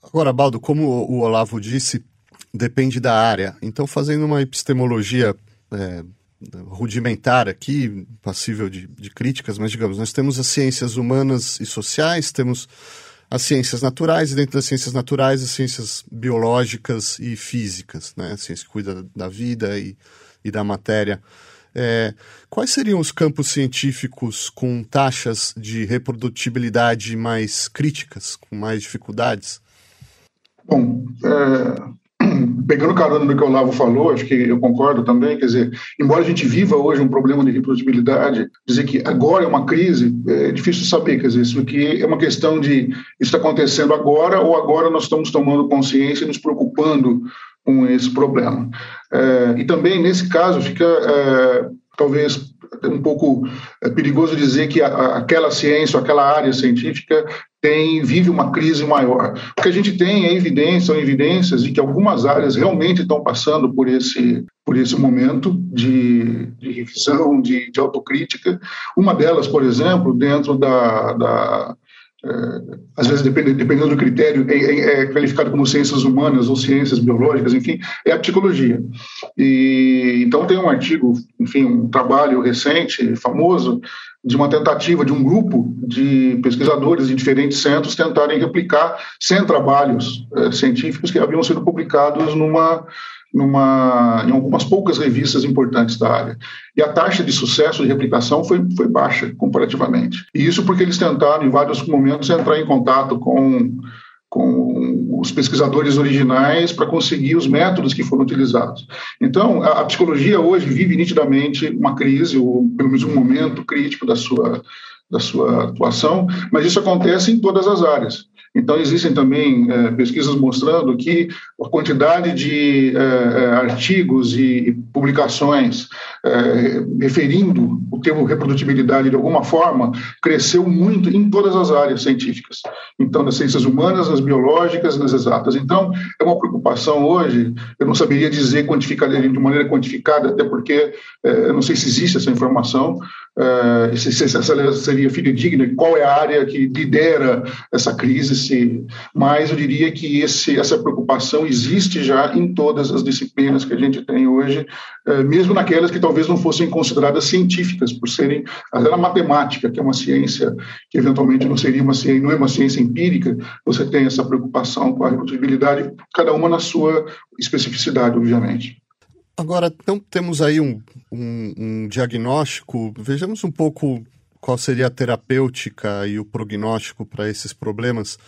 Agora, Baldo, como o Olavo disse, depende da área. Então, fazendo uma epistemologia é, rudimentar aqui, passível de, de críticas, mas digamos, nós temos as ciências humanas e sociais, temos as ciências naturais, e dentro das ciências naturais, as ciências biológicas e físicas, né? A ciência que cuida da vida e, e da matéria. É, quais seriam os campos científicos com taxas de reprodutibilidade mais críticas, com mais dificuldades? Bom, é, pegando carona no que o Olavo falou, acho que eu concordo também, quer dizer, embora a gente viva hoje um problema de reprodutibilidade, dizer que agora é uma crise, é difícil saber, quer dizer, isso aqui é uma questão de isso está acontecendo agora ou agora nós estamos tomando consciência e nos preocupando com esse problema. É, e também, nesse caso, fica é, talvez um pouco é perigoso dizer que a, aquela ciência, aquela área científica tem, vive uma crise maior. O que a gente tem é evidência, são evidências de que algumas áreas realmente estão passando por esse, por esse momento de, de revisão, de, de autocrítica. Uma delas, por exemplo, dentro da, da às vezes, dependendo, do critério, é, é, é, qualificado como ciências humanas ou ciências biológicas, enfim, é a psicologia. E, então, tem um artigo, enfim, um trabalho recente, famoso, de uma tentativa de um grupo de pesquisadores de diferentes centros tentarem replicar 100 trabalhos é, científicos que haviam sido publicados numa numa, em algumas poucas revistas importantes da área. E a taxa de sucesso de replicação foi, foi baixa, comparativamente. E isso porque eles tentaram, em vários momentos, entrar em contato com, com os pesquisadores originais para conseguir os métodos que foram utilizados. Então, a, a, psicologia hoje vive nitidamente uma crise, ou pelo menos um momento crítico da sua, da sua atuação, mas isso acontece em todas as áreas. Então, existem também é, pesquisas mostrando que a quantidade de é, artigos e publicações é, referindo o termo reprodutibilidade de alguma forma cresceu muito em todas as áreas científicas. Então, nas ciências humanas, nas biológicas, nas exatas. Então, é uma preocupação hoje, eu não saberia dizer quantificar de maneira quantificada, até porque é, eu não sei se existe essa informação, é, se, se essa seria fidedigna, qual é a área que lidera essa crise, se, mas eu diria que esse, essa preocupação existe já em todas as disciplinas que a gente tem hoje, mesmo naquelas que talvez não fossem consideradas científicas, por serem, na matemática, que é uma ciência que eventualmente não seria uma ciência, não é uma ciência empírica, você tem essa preocupação com a reprodutibilidade, cada uma na sua especificidade, obviamente. Agora, então temos aí um, um, um diagnóstico, vejamos um pouco qual seria a terapêutica e o prognóstico para esses problemas.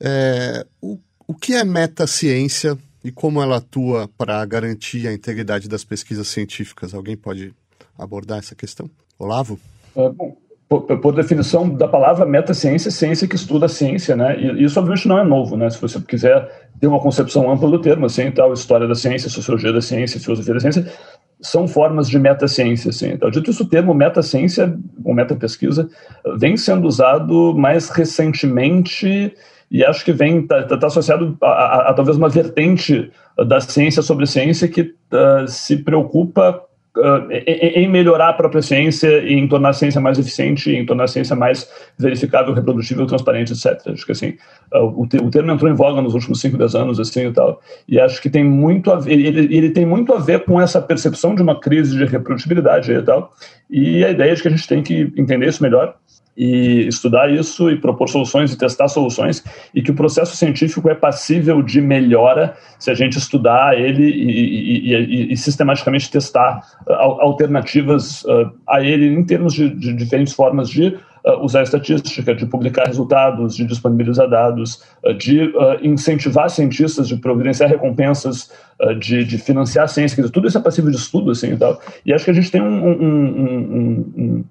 É, o, o que é metaciência e como ela atua para garantir a integridade das pesquisas científicas? Alguém pode abordar essa questão? Olavo? É, bom, por, por, definição da palavra metaciência, ciência que estuda a ciência, né? E isso obviamente não é novo, né? Se você quiser ter uma concepção ampla do termo, assim, tal, história da ciência, sociologia da ciência, filosofia da ciência, são formas de metaciência, assim. Então, dito isso, o termo metaciência ou metapesquisa vem sendo usado mais recentemente e acho que vem está tá, tá associado a, a, a, talvez uma vertente da ciência sobre ciência que uh, se preocupa uh, em, melhorar a própria ciência e em tornar a ciência mais eficiente, em tornar a ciência mais verificável, reprodutível, transparente, etc. Acho que assim uh, o, te, o, termo entrou em voga nos últimos 5, 10 anos assim e tal, e acho que tem muito a ver, ele, ele tem muito a ver com essa percepção de uma crise de reprodutibilidade e tal, e a ideia de que a gente tem que entender isso melhor e estudar isso e propor soluções e testar soluções e que o processo científico é passível de melhora se a gente estudar ele e, e, e, e sistematicamente testar uh, alternativas uh, a ele em termos de, de diferentes formas de uh, usar estatística, de publicar resultados, de disponibilizar dados, de incentivar cientistas, de providenciar recompensas, de, de, financiar a ciência, tudo isso é passível de estudo assim e tal. E acho que a gente tem um, um, um, um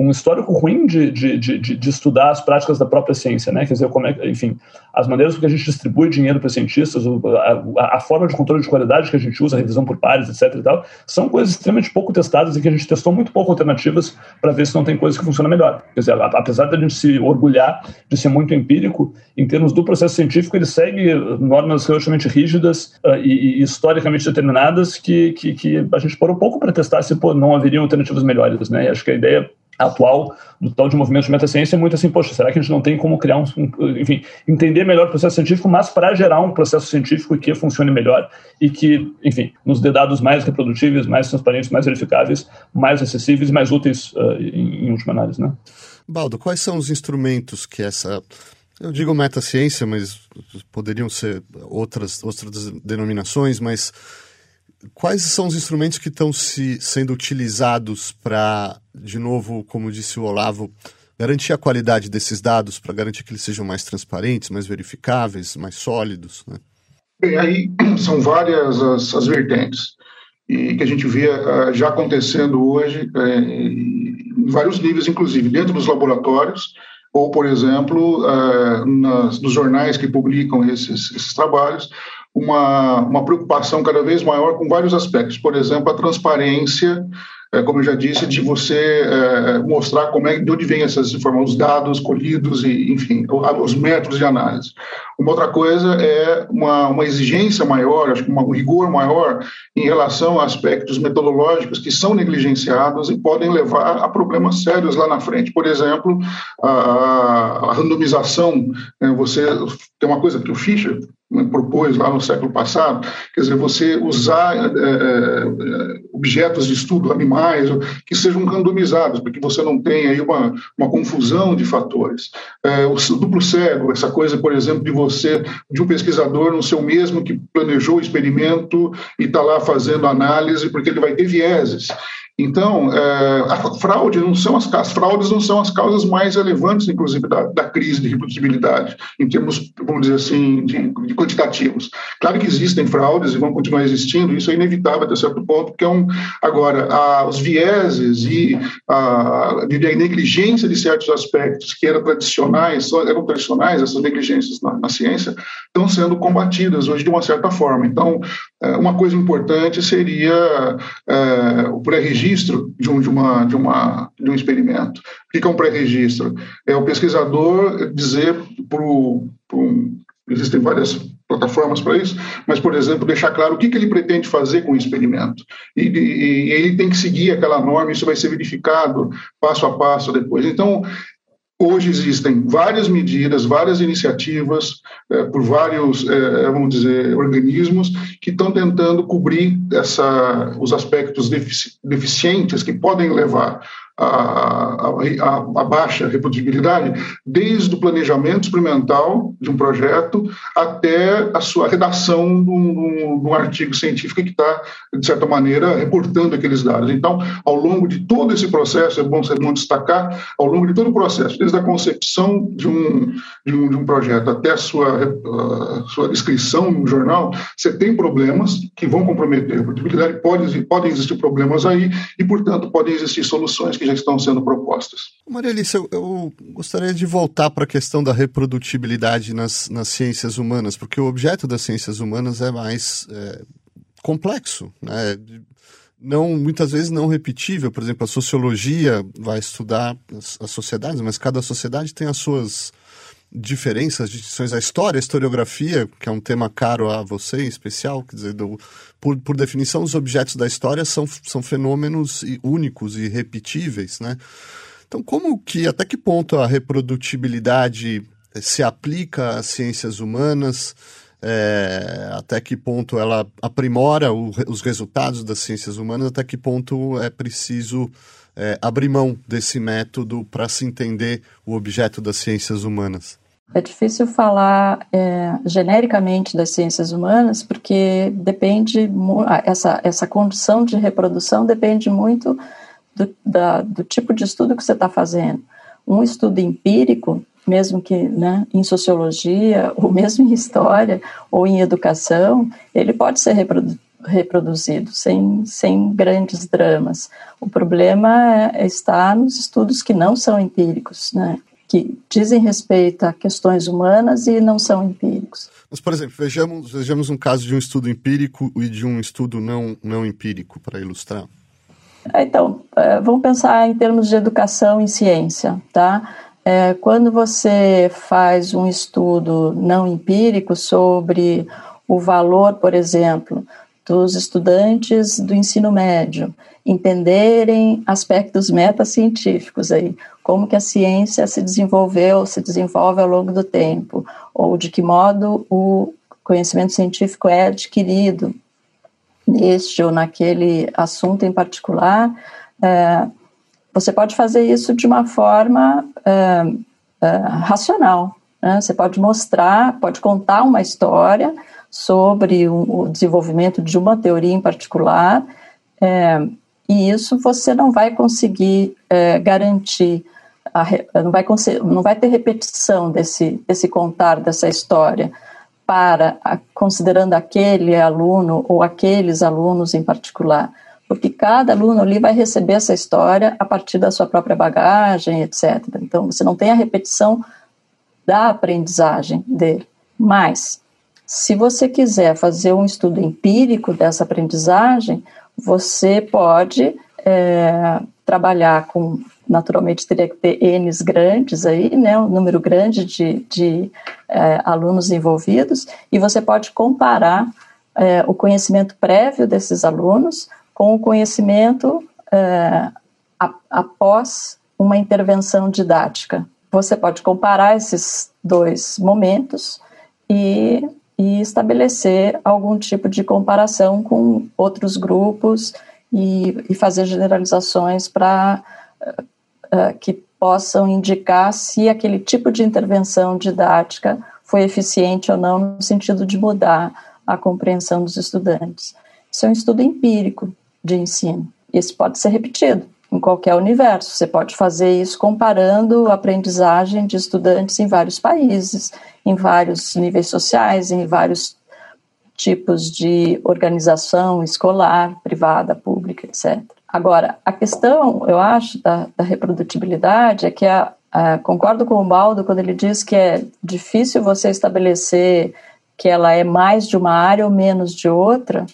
um histórico ruim de, de, de, de, estudar as práticas da própria ciência, né? Quer dizer, como é, enfim, as maneiras que a gente distribui dinheiro para cientistas, a, a, forma de controle de qualidade que a gente usa, a revisão por pares, etc. e tal, são coisas extremamente pouco testadas e que a gente testou muito pouco alternativas para ver se não tem coisa que funciona melhor. Quer dizer, apesar da gente se orgulhar de ser muito empírico, em termos do processo científico, ele segue normas relativamente rígidas uh, e, e, historicamente determinadas que, que, que, a gente parou pouco para testar se pô, não haveriam alternativas melhores, né? E acho que a ideia atual do tal de movimento de metaciência é muito assim, poxa, será que a gente não tem como criar um, enfim, entender melhor o processo científico, mas para gerar um processo científico que funcione melhor e que, enfim, nos dê dados mais reprodutíveis, mais transparentes, mais verificáveis, mais acessíveis mais úteis uh, em, em última análise, né? Baldo, quais são os instrumentos que essa eu digo metaciência, mas poderiam ser outras outras denominações, mas quais são os instrumentos que estão se, sendo utilizados para, de novo, como disse o Olavo, garantir a qualidade desses dados, para garantir que eles sejam mais transparentes, mais verificáveis, mais sólidos? Né? Bem, aí são várias as, as vertentes e que a gente vê uh, já acontecendo hoje uh, em vários níveis, inclusive dentro dos laboratórios, ou, por exemplo, nas, nos jornais que publicam esses, esses trabalhos, uma, uma preocupação cada vez maior com vários aspectos. Por exemplo, a transparência, é, como eu já disse, de você é, mostrar como é, de onde vêm essas informações, os dados colhidos e, enfim, os métodos de análise. Uma outra coisa é uma, uma exigência maior, acho que um rigor maior em relação a aspectos metodológicos que são negligenciados e podem levar a problemas sérios lá na frente. Por exemplo, a, a randomização. Né, você tem uma coisa que o Fischer propôs lá no século passado, quer dizer, você usar é, é, objetos de estudo, animais, que sejam randomizados, para que você não tenha aí uma, uma confusão de fatores. É, o duplo cego, essa coisa, por exemplo, de você, de um pesquisador não ser o mesmo que planejou o experimento e está lá fazendo análise, porque ele vai ter vieses. Então, é, a fraude não são as, as fraudes não são as causas mais relevantes, inclusive, da, da crise de reprodutibilidade, em termos, vamos dizer assim, de, de, quantitativos. Claro que existem fraudes e vão continuar existindo, isso é inevitável até certo ponto, porque é um, agora, a, os vieses e a, a negligência de certos aspectos que eram tradicionais, eram tradicionais, essas negligências na, na ciência, estão sendo combatidas hoje de uma certa forma. Então, é, uma coisa importante seria é, o pré-registro de, um, de, uma, de, uma, de um experimento. O que é um pré-registro? É o pesquisador dizer para um, existem várias plataformas para isso, mas, por exemplo, deixar claro o que, que ele pretende fazer com o experimento. E, e, e, ele tem que seguir aquela norma, isso vai ser verificado passo a passo depois. Então, Hoje existem várias medidas, várias iniciativas é, por vários, é, vamos dizer, organismos que estão tentando cobrir essa, os aspectos defici deficientes que podem levar a, a, a, baixa reprodutibilidade, desde o planejamento experimental de um projeto até a sua redação de um, de um artigo científico que está, de certa maneira, reportando aqueles dados. Então, ao longo de todo esse processo, é bom, é bom destacar, ao longo de todo o processo, desde a concepção de um, de um, de um projeto até a sua, a sua inscrição no jornal, você tem problemas que vão comprometer a reprodutibilidade, pode, podem existir problemas aí e, portanto, podem existir soluções que já estão sendo propostas. Maria Alice, eu, eu gostaria de voltar para a questão da reprodutibilidade nas, nas ciências humanas, porque o objeto das ciências humanas é mais é, complexo, né? não muitas vezes não repetível. Por exemplo, a sociologia vai estudar as, as sociedades, mas cada sociedade tem as suas diferenças, distinções. A história, a historiografia, que é um tema caro a você em especial, quer dizer, do, por, por definição, os objetos da história são, são fenômenos únicos e repetíveis, né? Então, como que, até que ponto a reprodutibilidade eh, se aplica às ciências humanas? É, até que ponto ela aprimora o, os resultados das ciências humanas? Até que ponto é preciso é, abrir mão desse método para se entender o objeto das ciências humanas? É difícil falar é, genericamente das ciências humanas, porque depende essa essa condição de reprodução depende muito do, da, do tipo de estudo que você está fazendo. Um estudo empírico, mesmo que né, em sociologia, ou mesmo em história, ou em educação, ele pode ser reprodu reproduzido sem, sem grandes dramas. O problema é, está nos estudos que não são empíricos, né? Que dizem respeito a questões humanas e não são empíricos. Mas, por exemplo, vejamos, vejamos um caso de um estudo empírico e de um estudo não, não empírico, para ilustrar. Então, é, vamos pensar em termos de educação em ciência, tá? É, quando você faz um estudo não empírico sobre o valor, por exemplo, dos estudantes do ensino médio entenderem aspectos metacientíficos aí, como que a ciência se desenvolveu, se desenvolve ao longo do tempo, ou de que modo o conhecimento científico é adquirido neste ou naquele assunto em particular, é, você pode fazer isso de uma forma é, é, racional. Né? Você pode mostrar, pode contar uma história sobre o, desenvolvimento de uma teoria em particular, é, e isso você não vai conseguir é, garantir, a, não, vai não vai ter repetição desse, desse contar dessa história para, a, considerando aquele aluno ou aqueles alunos em particular, porque cada aluno ali vai receber essa história a partir da sua própria bagagem, etc. Então, você não tem a repetição da aprendizagem dele. Mas, se você quiser fazer um estudo empírico dessa aprendizagem, você pode é, trabalhar com, naturalmente teria que ter N's grandes aí, né, um número grande de, de é, alunos envolvidos, e você pode comparar é, o conhecimento prévio desses alunos com o conhecimento é, após uma intervenção didática. Você pode comparar esses dois momentos e e estabelecer algum tipo de comparação com outros grupos e, e fazer generalizações para uh, uh, que possam indicar se aquele tipo de intervenção didática foi eficiente ou não no sentido de mudar a compreensão dos estudantes. Isso é um estudo empírico de ensino. Esse pode ser repetido em qualquer universo. Você pode fazer isso comparando a aprendizagem de estudantes em vários países, em vários níveis sociais, em vários tipos de organização escolar, privada, pública, etc. Agora, a questão, eu acho, da, da reprodutibilidade é que a, a, concordo com o Baldo quando ele diz que é difícil você estabelecer que ela é mais de uma área ou menos de outra,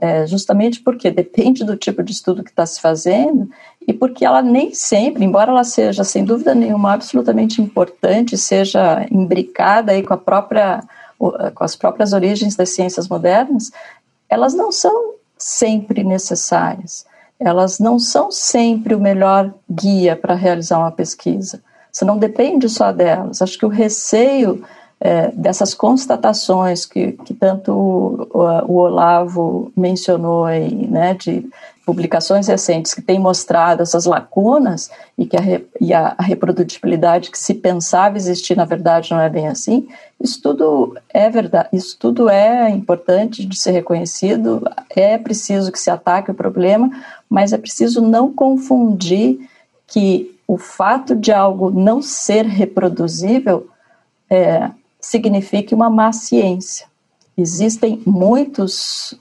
é, justamente porque depende do tipo de estudo que está se fazendo e porque ela nem sempre, embora ela seja sem dúvida nenhuma absolutamente importante, seja imbricada aí com a própria com as próprias origens das ciências modernas, elas não são sempre necessárias. Elas não são sempre o melhor guia para realizar uma pesquisa. Você não depende só delas. Acho que o receio é, dessas constatações que, que tanto o, o, Olavo mencionou aí, né, de publicações recentes que têm mostrado essas lacunas e que a, e a, a reprodutibilidade que se pensava existir na verdade não é bem assim, isso tudo é verdade, isso tudo é importante de ser reconhecido, é preciso que se ataque o problema, mas é preciso não confundir que o fato de algo não ser reproduzível é, signifique uma má ciência. Existem muitos,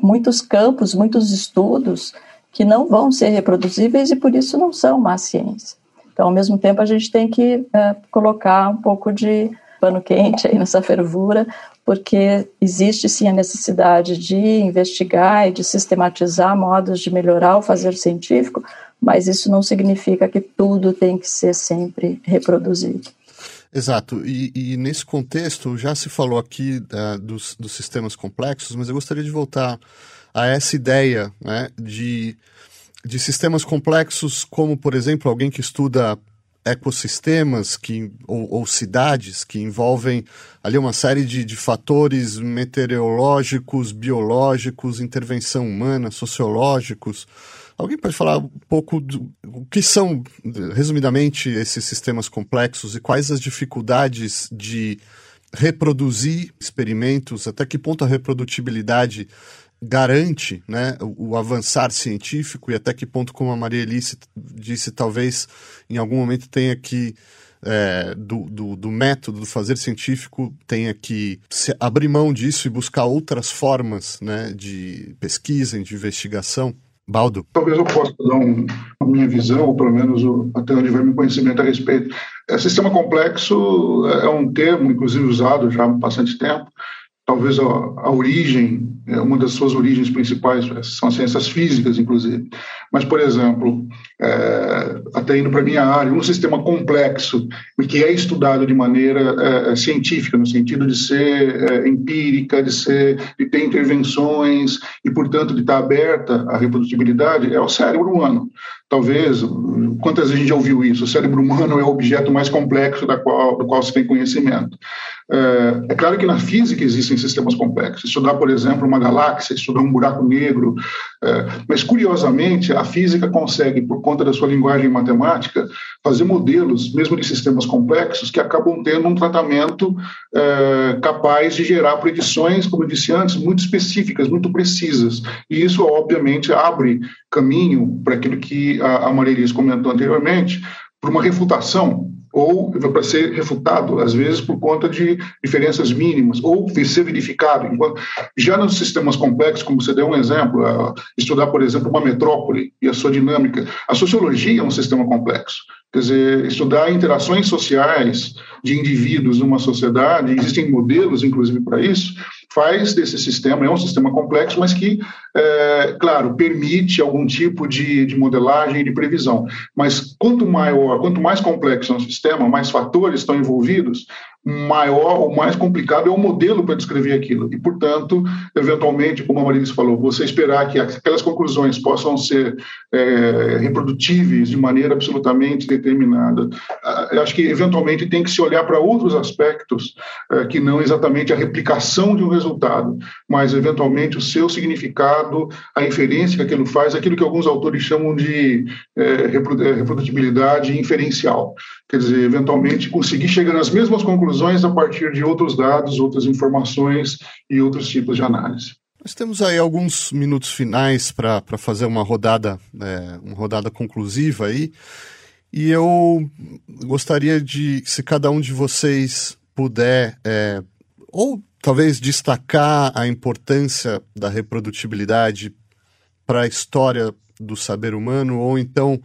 muitos campos, muitos estudos que não vão ser reproduzíveis e por isso não são má ciência. Então, ao mesmo tempo, a gente tem que é, colocar um pouco de pano quente aí nessa fervura, porque existe sim a necessidade de investigar e de sistematizar modos de melhorar o fazer científico, mas isso não significa que tudo tem que ser sempre reproduzido. Exato, e, e, nesse contexto já se falou aqui uh, dos, dos, sistemas complexos, mas eu gostaria de voltar a essa ideia né, de, de sistemas complexos, como, por exemplo, alguém que estuda ecossistemas que, ou, ou cidades que envolvem ali uma série de, de fatores meteorológicos, biológicos, intervenção humana, sociológicos. Alguém pode falar um pouco do o que são, resumidamente, esses sistemas complexos e quais as dificuldades de reproduzir experimentos, até que ponto a reprodutibilidade garante né, o, o, avançar científico e até que ponto, como a Maria Elice disse, talvez em algum momento tenha que é, do, do, do, método do fazer científico tenha que abrir mão disso e buscar outras formas né, de pesquisa, de investigação. Baldo? Talvez eu possa dar um, a minha visão, ou pelo menos o, até onde vai meu conhecimento a respeito. É, sistema complexo é um termo, inclusive, usado já há bastante tempo. Talvez a, a origem, é uma das suas origens principais são as ciências físicas, inclusive. Mas, por exemplo, é, até indo para a minha área, um sistema complexo que é estudado de maneira é, é, científica, no sentido de ser é, empírica, de, ser, de ter intervenções e, portanto, de estar aberta à reprodutibilidade, é o cérebro humano. Talvez, quantas vezes a gente já ouviu isso? O cérebro humano é o objeto mais complexo da qual, do qual se tem conhecimento. É, é, claro que na física existem sistemas complexos. Estudar, por exemplo, uma galáxia, estudar um buraco negro, é, mas curiosamente a física consegue, por conta da sua linguagem matemática, fazer modelos, mesmo de sistemas complexos, que acabam tendo um tratamento é, capaz de gerar predições, como eu disse antes, muito específicas, muito precisas. E isso, obviamente, abre caminho para aquilo que a, a comentou anteriormente, para uma refutação ou para ser refutado, às vezes por conta de diferenças mínimas, ou ser verificado. Já nos sistemas complexos, como você deu um exemplo, estudar, por exemplo, uma metrópole e a sua dinâmica, a sociologia é um sistema complexo. Quer dizer, estudar interações sociais de indivíduos numa sociedade, existem modelos, inclusive, para isso, faz desse sistema, é um sistema complexo, mas que, é, claro, permite algum tipo de, de modelagem e de previsão. Mas quanto maior, quanto mais complexo é um sistema, mais fatores estão envolvidos, maior ou mais complicado é o modelo para descrever aquilo. E, portanto, eventualmente, como a Marilis falou, você esperar que aquelas conclusões possam ser é, reprodutíveis de maneira absolutamente determinada, ah, eu acho que, eventualmente, tem que se olhar para outros aspectos é, que não exatamente a replicação de um resultado, mas, eventualmente, o seu significado, a inferência que aquilo faz, aquilo que alguns autores chamam de é, é reprodutibilidade inferencial. Quer dizer, eventualmente, conseguir chegar nas mesmas conclusões conclusões a partir de outros dados, outras informações e outros tipos de análise. Nós temos aí alguns minutos finais para fazer uma rodada, é, uma rodada conclusiva aí. E eu gostaria de, se cada um de vocês puder, é, ou talvez destacar a importância da reprodutibilidade para a história do saber humano, ou então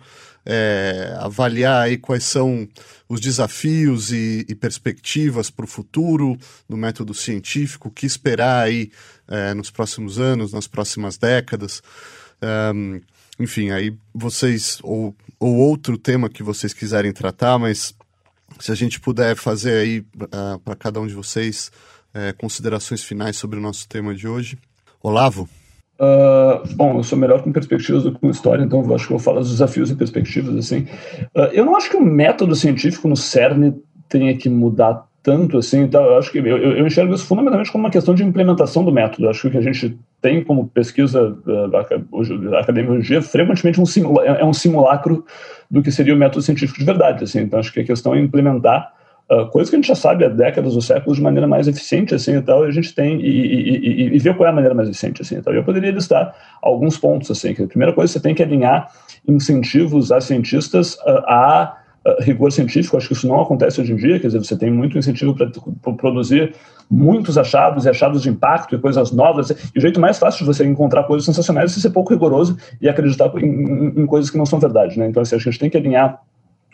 é, avaliar aí quais são os desafios e, e perspectivas para o futuro do método científico, o que esperar aí é, nos próximos anos, nas próximas décadas. Um, enfim, aí vocês, ou, ou outro tema que vocês quiserem tratar, mas se a gente puder fazer aí uh, ah, para cada um de vocês uh, considerações finais sobre o nosso tema de hoje. Olavo? Uh, bom, eu sou melhor com perspectivas do que com história, então acho que eu vou falar dos desafios e perspectivas. assim. Uh, eu não acho que o método científico no CERN tenha que mudar tanto assim, então eu acho que eu, eu, enxergo isso fundamentalmente como uma questão de implementação do método. Eu acho que o que a gente tem como pesquisa uh, acadêmica hoje em dia frequentemente um simula, é, é um simulacro do que seria o método científico de verdade. Assim. Então acho que a questão é implementar Uh, coisa que a gente já sabe há décadas ou séculos de maneira mais eficiente assim e tal, e a gente tem e, e, e, e, ver qual é a maneira mais eficiente assim e tal. Eu poderia listar alguns pontos assim, que a primeira coisa você tem que alinhar incentivos a cientistas uh, a uh, rigor científico, acho que isso não acontece hoje em dia, quer dizer, você tem muito incentivo para produzir muitos achados e achados de impacto e coisas novas, e o jeito mais fácil de você encontrar coisas sensacionais é ser pouco rigoroso e acreditar em, em, em coisas que não são verdade, né? Então, assim, acho que a gente tem que alinhar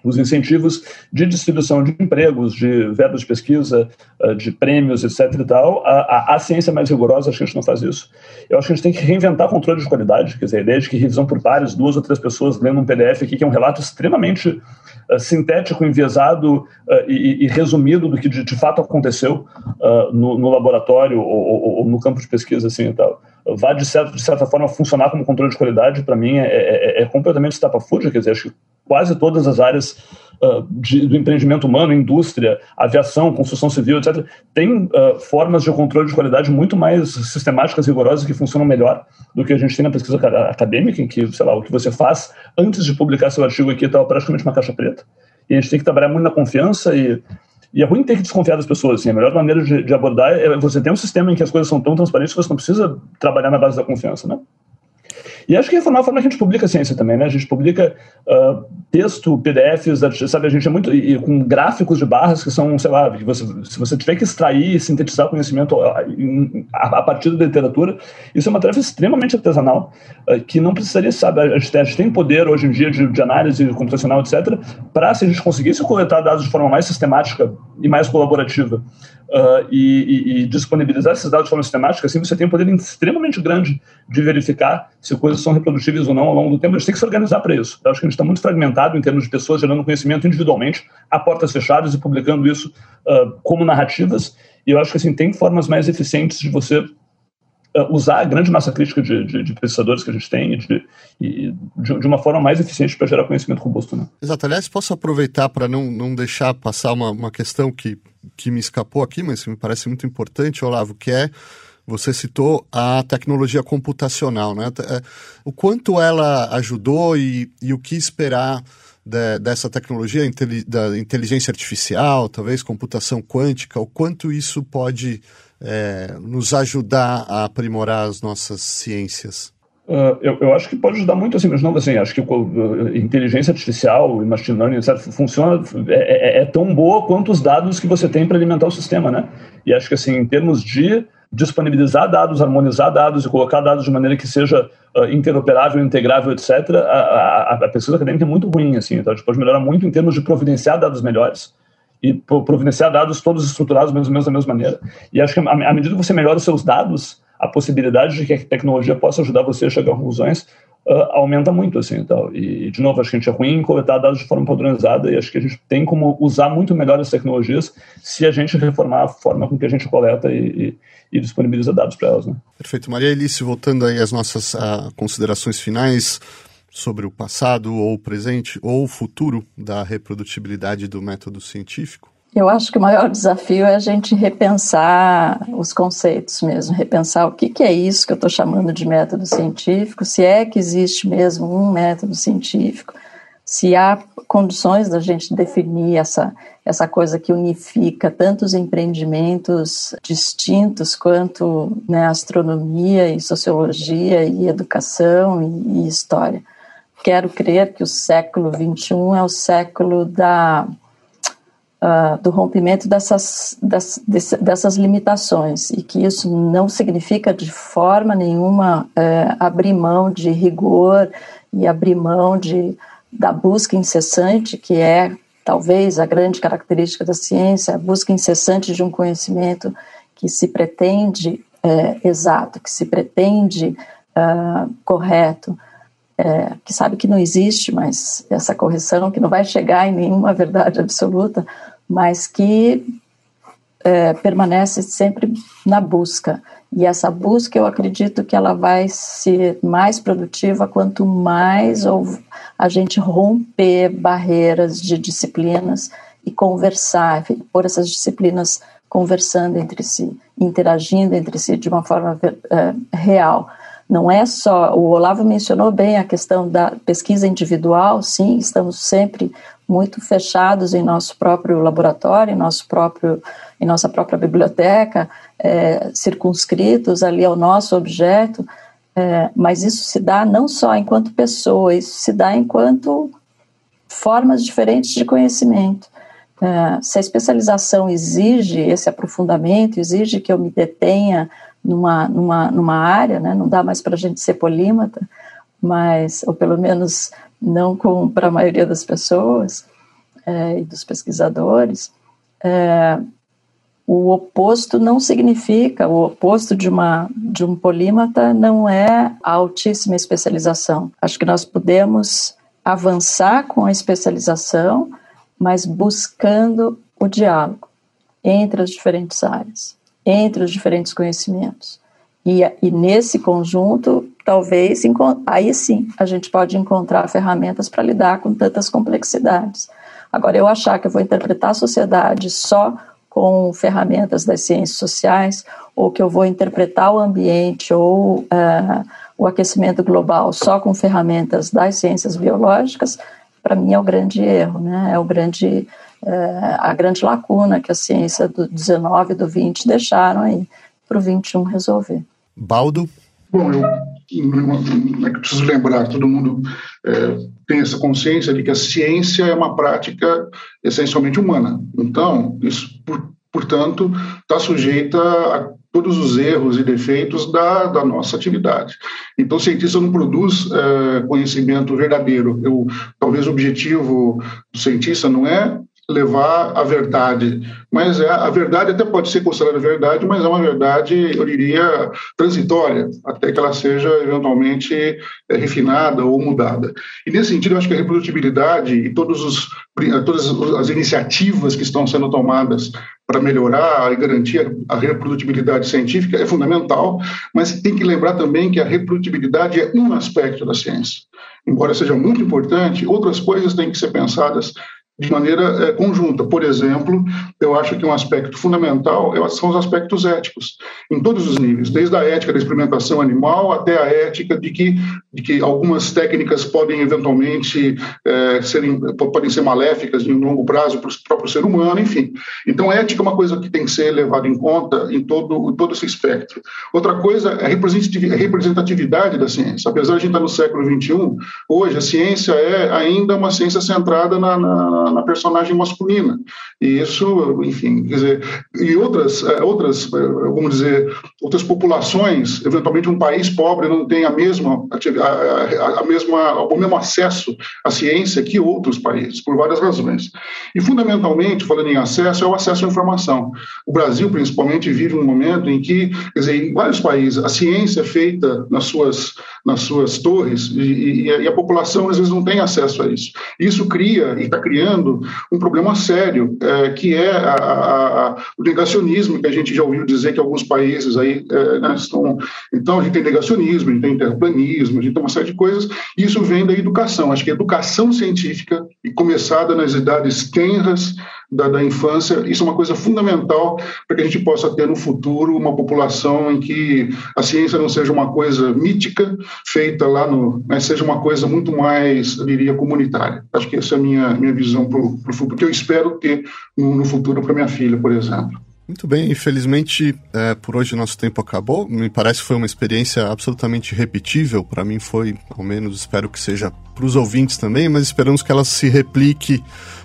os incentivos de distribuição de empregos, de verbas de pesquisa, eh, de prêmios, etc. e tal, a, a, ciência mais rigorosa, acho que a gente não faz isso. Eu acho que a gente tem que reinventar controle de qualidade, quer dizer, a ideia de que revisão por pares, duas ou três pessoas lendo um PDF aqui, que é um relato extremamente uh, sintético, enviesado uh, e, e, resumido do que de, de fato aconteceu uh, no, no, laboratório ou, ou, ou, no campo de pesquisa, assim e tal vai de certa, de certa forma funcionar como controle de qualidade, para mim é, é, é completamente estapafúrdia, quer dizer, acho que quase todas as áreas uh, de, do empreendimento humano, indústria, aviação, construção civil, etc., tem uh, formas de controle de qualidade muito mais sistemáticas rigorosas que funcionam melhor do que a gente tem na pesquisa acadêmica, em que, sei lá, o que você faz antes de publicar seu artigo aqui está praticamente uma caixa preta. E a gente tem que trabalhar muito na confiança e e é ruim ter que desconfiar das pessoas. Assim. A melhor maneira de, de, abordar é você ter um sistema em que as coisas são tão transparentes que você não precisa trabalhar na base da confiança, né? E acho que reformar a forma que a gente publica ciência também, né? A gente publica uh, texto, PDFs, sabe? A gente é muito. E, com gráficos de barras que são, sei lá, que você, se você tiver que extrair e sintetizar conhecimento a, a, partir da literatura, isso é uma tarefa extremamente artesanal, uh, que não precisaria, sabe? A gente, a gente, tem poder hoje em dia de, de análise computacional, etc., para, se a gente conseguisse coletar dados de forma mais sistemática e mais colaborativa, uh, e, e, e, disponibilizar esses dados de forma sistemática, assim você tem um poder extremamente grande de verificar se coisas são reprodutíveis ou não ao longo do tempo. A gente tem que se organizar para isso. Eu acho que a gente está muito fragmentado em termos de pessoas gerando conhecimento individualmente, a portas fechadas e publicando isso uh, como narrativas. E eu acho que assim, tem formas mais eficientes de você usar a grande massa crítica de, de, de pesquisadores que a gente tem de, de, de uma forma mais eficiente para gerar conhecimento robusto. Né? Exato. Aliás, posso aproveitar para não, não deixar passar uma, uma questão que, que me escapou aqui, mas que me parece muito importante, Olavo, que é você citou a tecnologia computacional, né? É, o quanto ela ajudou e, e o que esperar de, dessa tecnologia da inteligência artificial, talvez computação quântica, o quanto isso pode é, nos ajudar a aprimorar as nossas ciências? Uh, eu, eu, acho que pode ajudar muito, assim, mas não assim, acho que uh, inteligência artificial e machine learning, etc., funciona, é, é, é, tão boa quanto os dados que você tem para alimentar o sistema, né? E acho que, assim, em termos de disponibilizar dados, harmonizar dados e colocar dados de maneira que seja uh, interoperável, integrável, etc., a, a, a, pesquisa acadêmica é muito ruim, assim, então a gente pode melhorar muito em termos de providenciar dados melhores, e providenciar dados todos estruturados mais ou menos da mesma maneira. E acho que à medida que você melhora os seus dados, a possibilidade de que a tecnologia possa ajudar você a chegar a conclusões uh, aumenta muito, assim, então. E, de novo, acho que a gente é ruim em coletar dados de forma padronizada e acho que a gente tem como usar muito melhor as tecnologias se a gente reformar a forma com que a gente coleta e, e, e disponibiliza dados para elas, né? Perfeito. Maria Elice, voltando aí às nossas uh, considerações finais, sobre o passado ou o presente ou o futuro da reprodutibilidade do método científico? Eu acho que o maior desafio é a gente repensar os conceitos mesmo, repensar o que, que é isso que eu estou chamando de método científico, se é que existe mesmo um método científico, se há condições da gente definir essa, essa coisa que unifica tantos empreendimentos distintos quanto né, astronomia e sociologia e educação e, e história. Quero crer que o século XXI é o século da, uh, do rompimento dessas, das, dessas limitações e que isso não significa de forma nenhuma uh, abrir mão de rigor e abrir mão de da busca incessante, que é talvez a grande característica da ciência, a busca incessante de um conhecimento que se pretende é, exato, que se pretende uh, correto, é, que sabe que não existe mais essa correção, que não vai chegar em nenhuma verdade absoluta, mas que é, permanece sempre na busca. E essa busca, eu acredito que ela vai ser mais produtiva quanto mais a gente romper barreiras de disciplinas e conversar, por essas disciplinas conversando entre si, interagindo entre si de uma forma é, real. Não é só, o Olavo mencionou bem a questão da pesquisa individual, sim, estamos sempre muito fechados em nosso próprio laboratório, em nosso próprio em nossa própria biblioteca, é, circunscritos ali ao nosso objeto, é, mas isso se dá não só enquanto pessoa, isso se dá enquanto formas diferentes de conhecimento. É, se a especialização exige esse aprofundamento, exige que eu me detenha numa, numa, numa área, né, não dá mais para a gente ser polímata, mas, ou pelo menos não para a maioria das pessoas é, e dos pesquisadores, é, o oposto não significa, o oposto de, uma, de um polímata não é a altíssima especialização. Acho que nós podemos avançar com a especialização, mas buscando o diálogo entre as diferentes áreas, entre os diferentes conhecimentos. E, e nesse conjunto, talvez, aí sim, a gente pode encontrar ferramentas para lidar com tantas complexidades. Agora, eu achar que eu vou interpretar a sociedade só com ferramentas das ciências sociais, ou que eu vou interpretar o ambiente ou uh, o aquecimento global só com ferramentas das ciências biológicas, para mim é o grande erro, né? é o grande, uh, a grande lacuna que a ciência do 19 e do 20 deixaram aí para o 21 resolver. Baldo? Bom, eu é que preciso lembrar, todo mundo é, tem essa consciência de que a ciência é uma prática essencialmente humana. Então, isso, por, portanto, está sujeita a todos os erros e defeitos da, da nossa atividade. Então, o cientista não produz é, conhecimento verdadeiro. Eu, talvez o objetivo do cientista não é levar a verdade. Mas é, a verdade até pode ser considerada verdade, mas é uma verdade, eu diria, transitória, até que ela seja eventualmente é, refinada ou mudada. E nesse sentido, eu acho que a reprodutibilidade e todos os, todas as iniciativas que estão sendo tomadas para melhorar e garantir a reprodutibilidade científica é fundamental, mas tem que lembrar também que a reprodutibilidade é um aspecto da ciência. Embora seja muito importante, outras coisas têm que ser pensadas de maneira é, conjunta. Por exemplo, eu acho que um aspecto fundamental são os aspectos éticos, em todos os níveis, desde a ética da experimentação animal até a ética de que, de que algumas técnicas podem eventualmente é, serem, podem ser maléficas em longo prazo para o próprio ser humano, enfim. Então, ética é uma coisa que tem que ser levada em conta em todo, em todo esse espectro. Outra coisa é a representatividade da ciência. Apesar de a gente estar no século XXI, hoje a ciência é ainda uma ciência centrada na, na na, personagem masculina. E isso, enfim, quer dizer, e outras, eh, outras, eh, vamos dizer, outras populações, eventualmente um país pobre não tem a mesma, a, a, mesma, o mesmo acesso à ciência que outros países, por várias razões. E, fundamentalmente, falando em acesso, é o acesso à informação. O Brasil, principalmente, vive um momento em que, quer dizer, em vários países, a ciência é feita nas suas, nas suas torres e, e, a, população, às vezes, não tem acesso a isso. Isso cria e está criando um problema sério, é, que é a, a, a, o negacionismo, que a gente já ouviu dizer que alguns países aí é, né, estão. Então, a gente tem negacionismo, a gente tem terraplanismo, a gente tem uma série de coisas, e isso vem da educação. Acho que a educação científica, e começada nas idades tenras, da, da, infância. Isso é uma coisa fundamental para que a gente possa ter no futuro uma população em que a ciência não seja uma coisa mítica, feita lá no, mas seja uma coisa muito mais, eu diria, comunitária. Acho que essa é a minha minha visão para o futuro, que eu espero ter no, no futuro para minha filha, por exemplo. Muito bem, infelizmente é, por hoje nosso tempo acabou. Me parece que foi uma experiência absolutamente repetível. Para mim foi, ao menos espero que seja para os ouvintes também, mas esperamos que ela se replique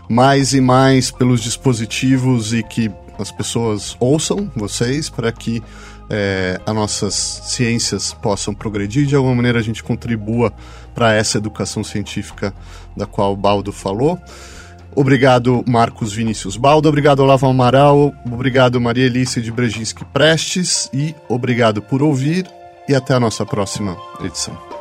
mais e mais pelos dispositivos e que as pessoas ouçam vocês para que é, as nossas ciências possam progredir. De alguma maneira a gente contribua para essa educação científica da qual o Baldo falou. Obrigado, Marcos Vinícius Baldo. Obrigado, Olavo Amaral. Obrigado, Maria Elícia de Brejinski Prestes. E obrigado por ouvir. E até a nossa próxima edição.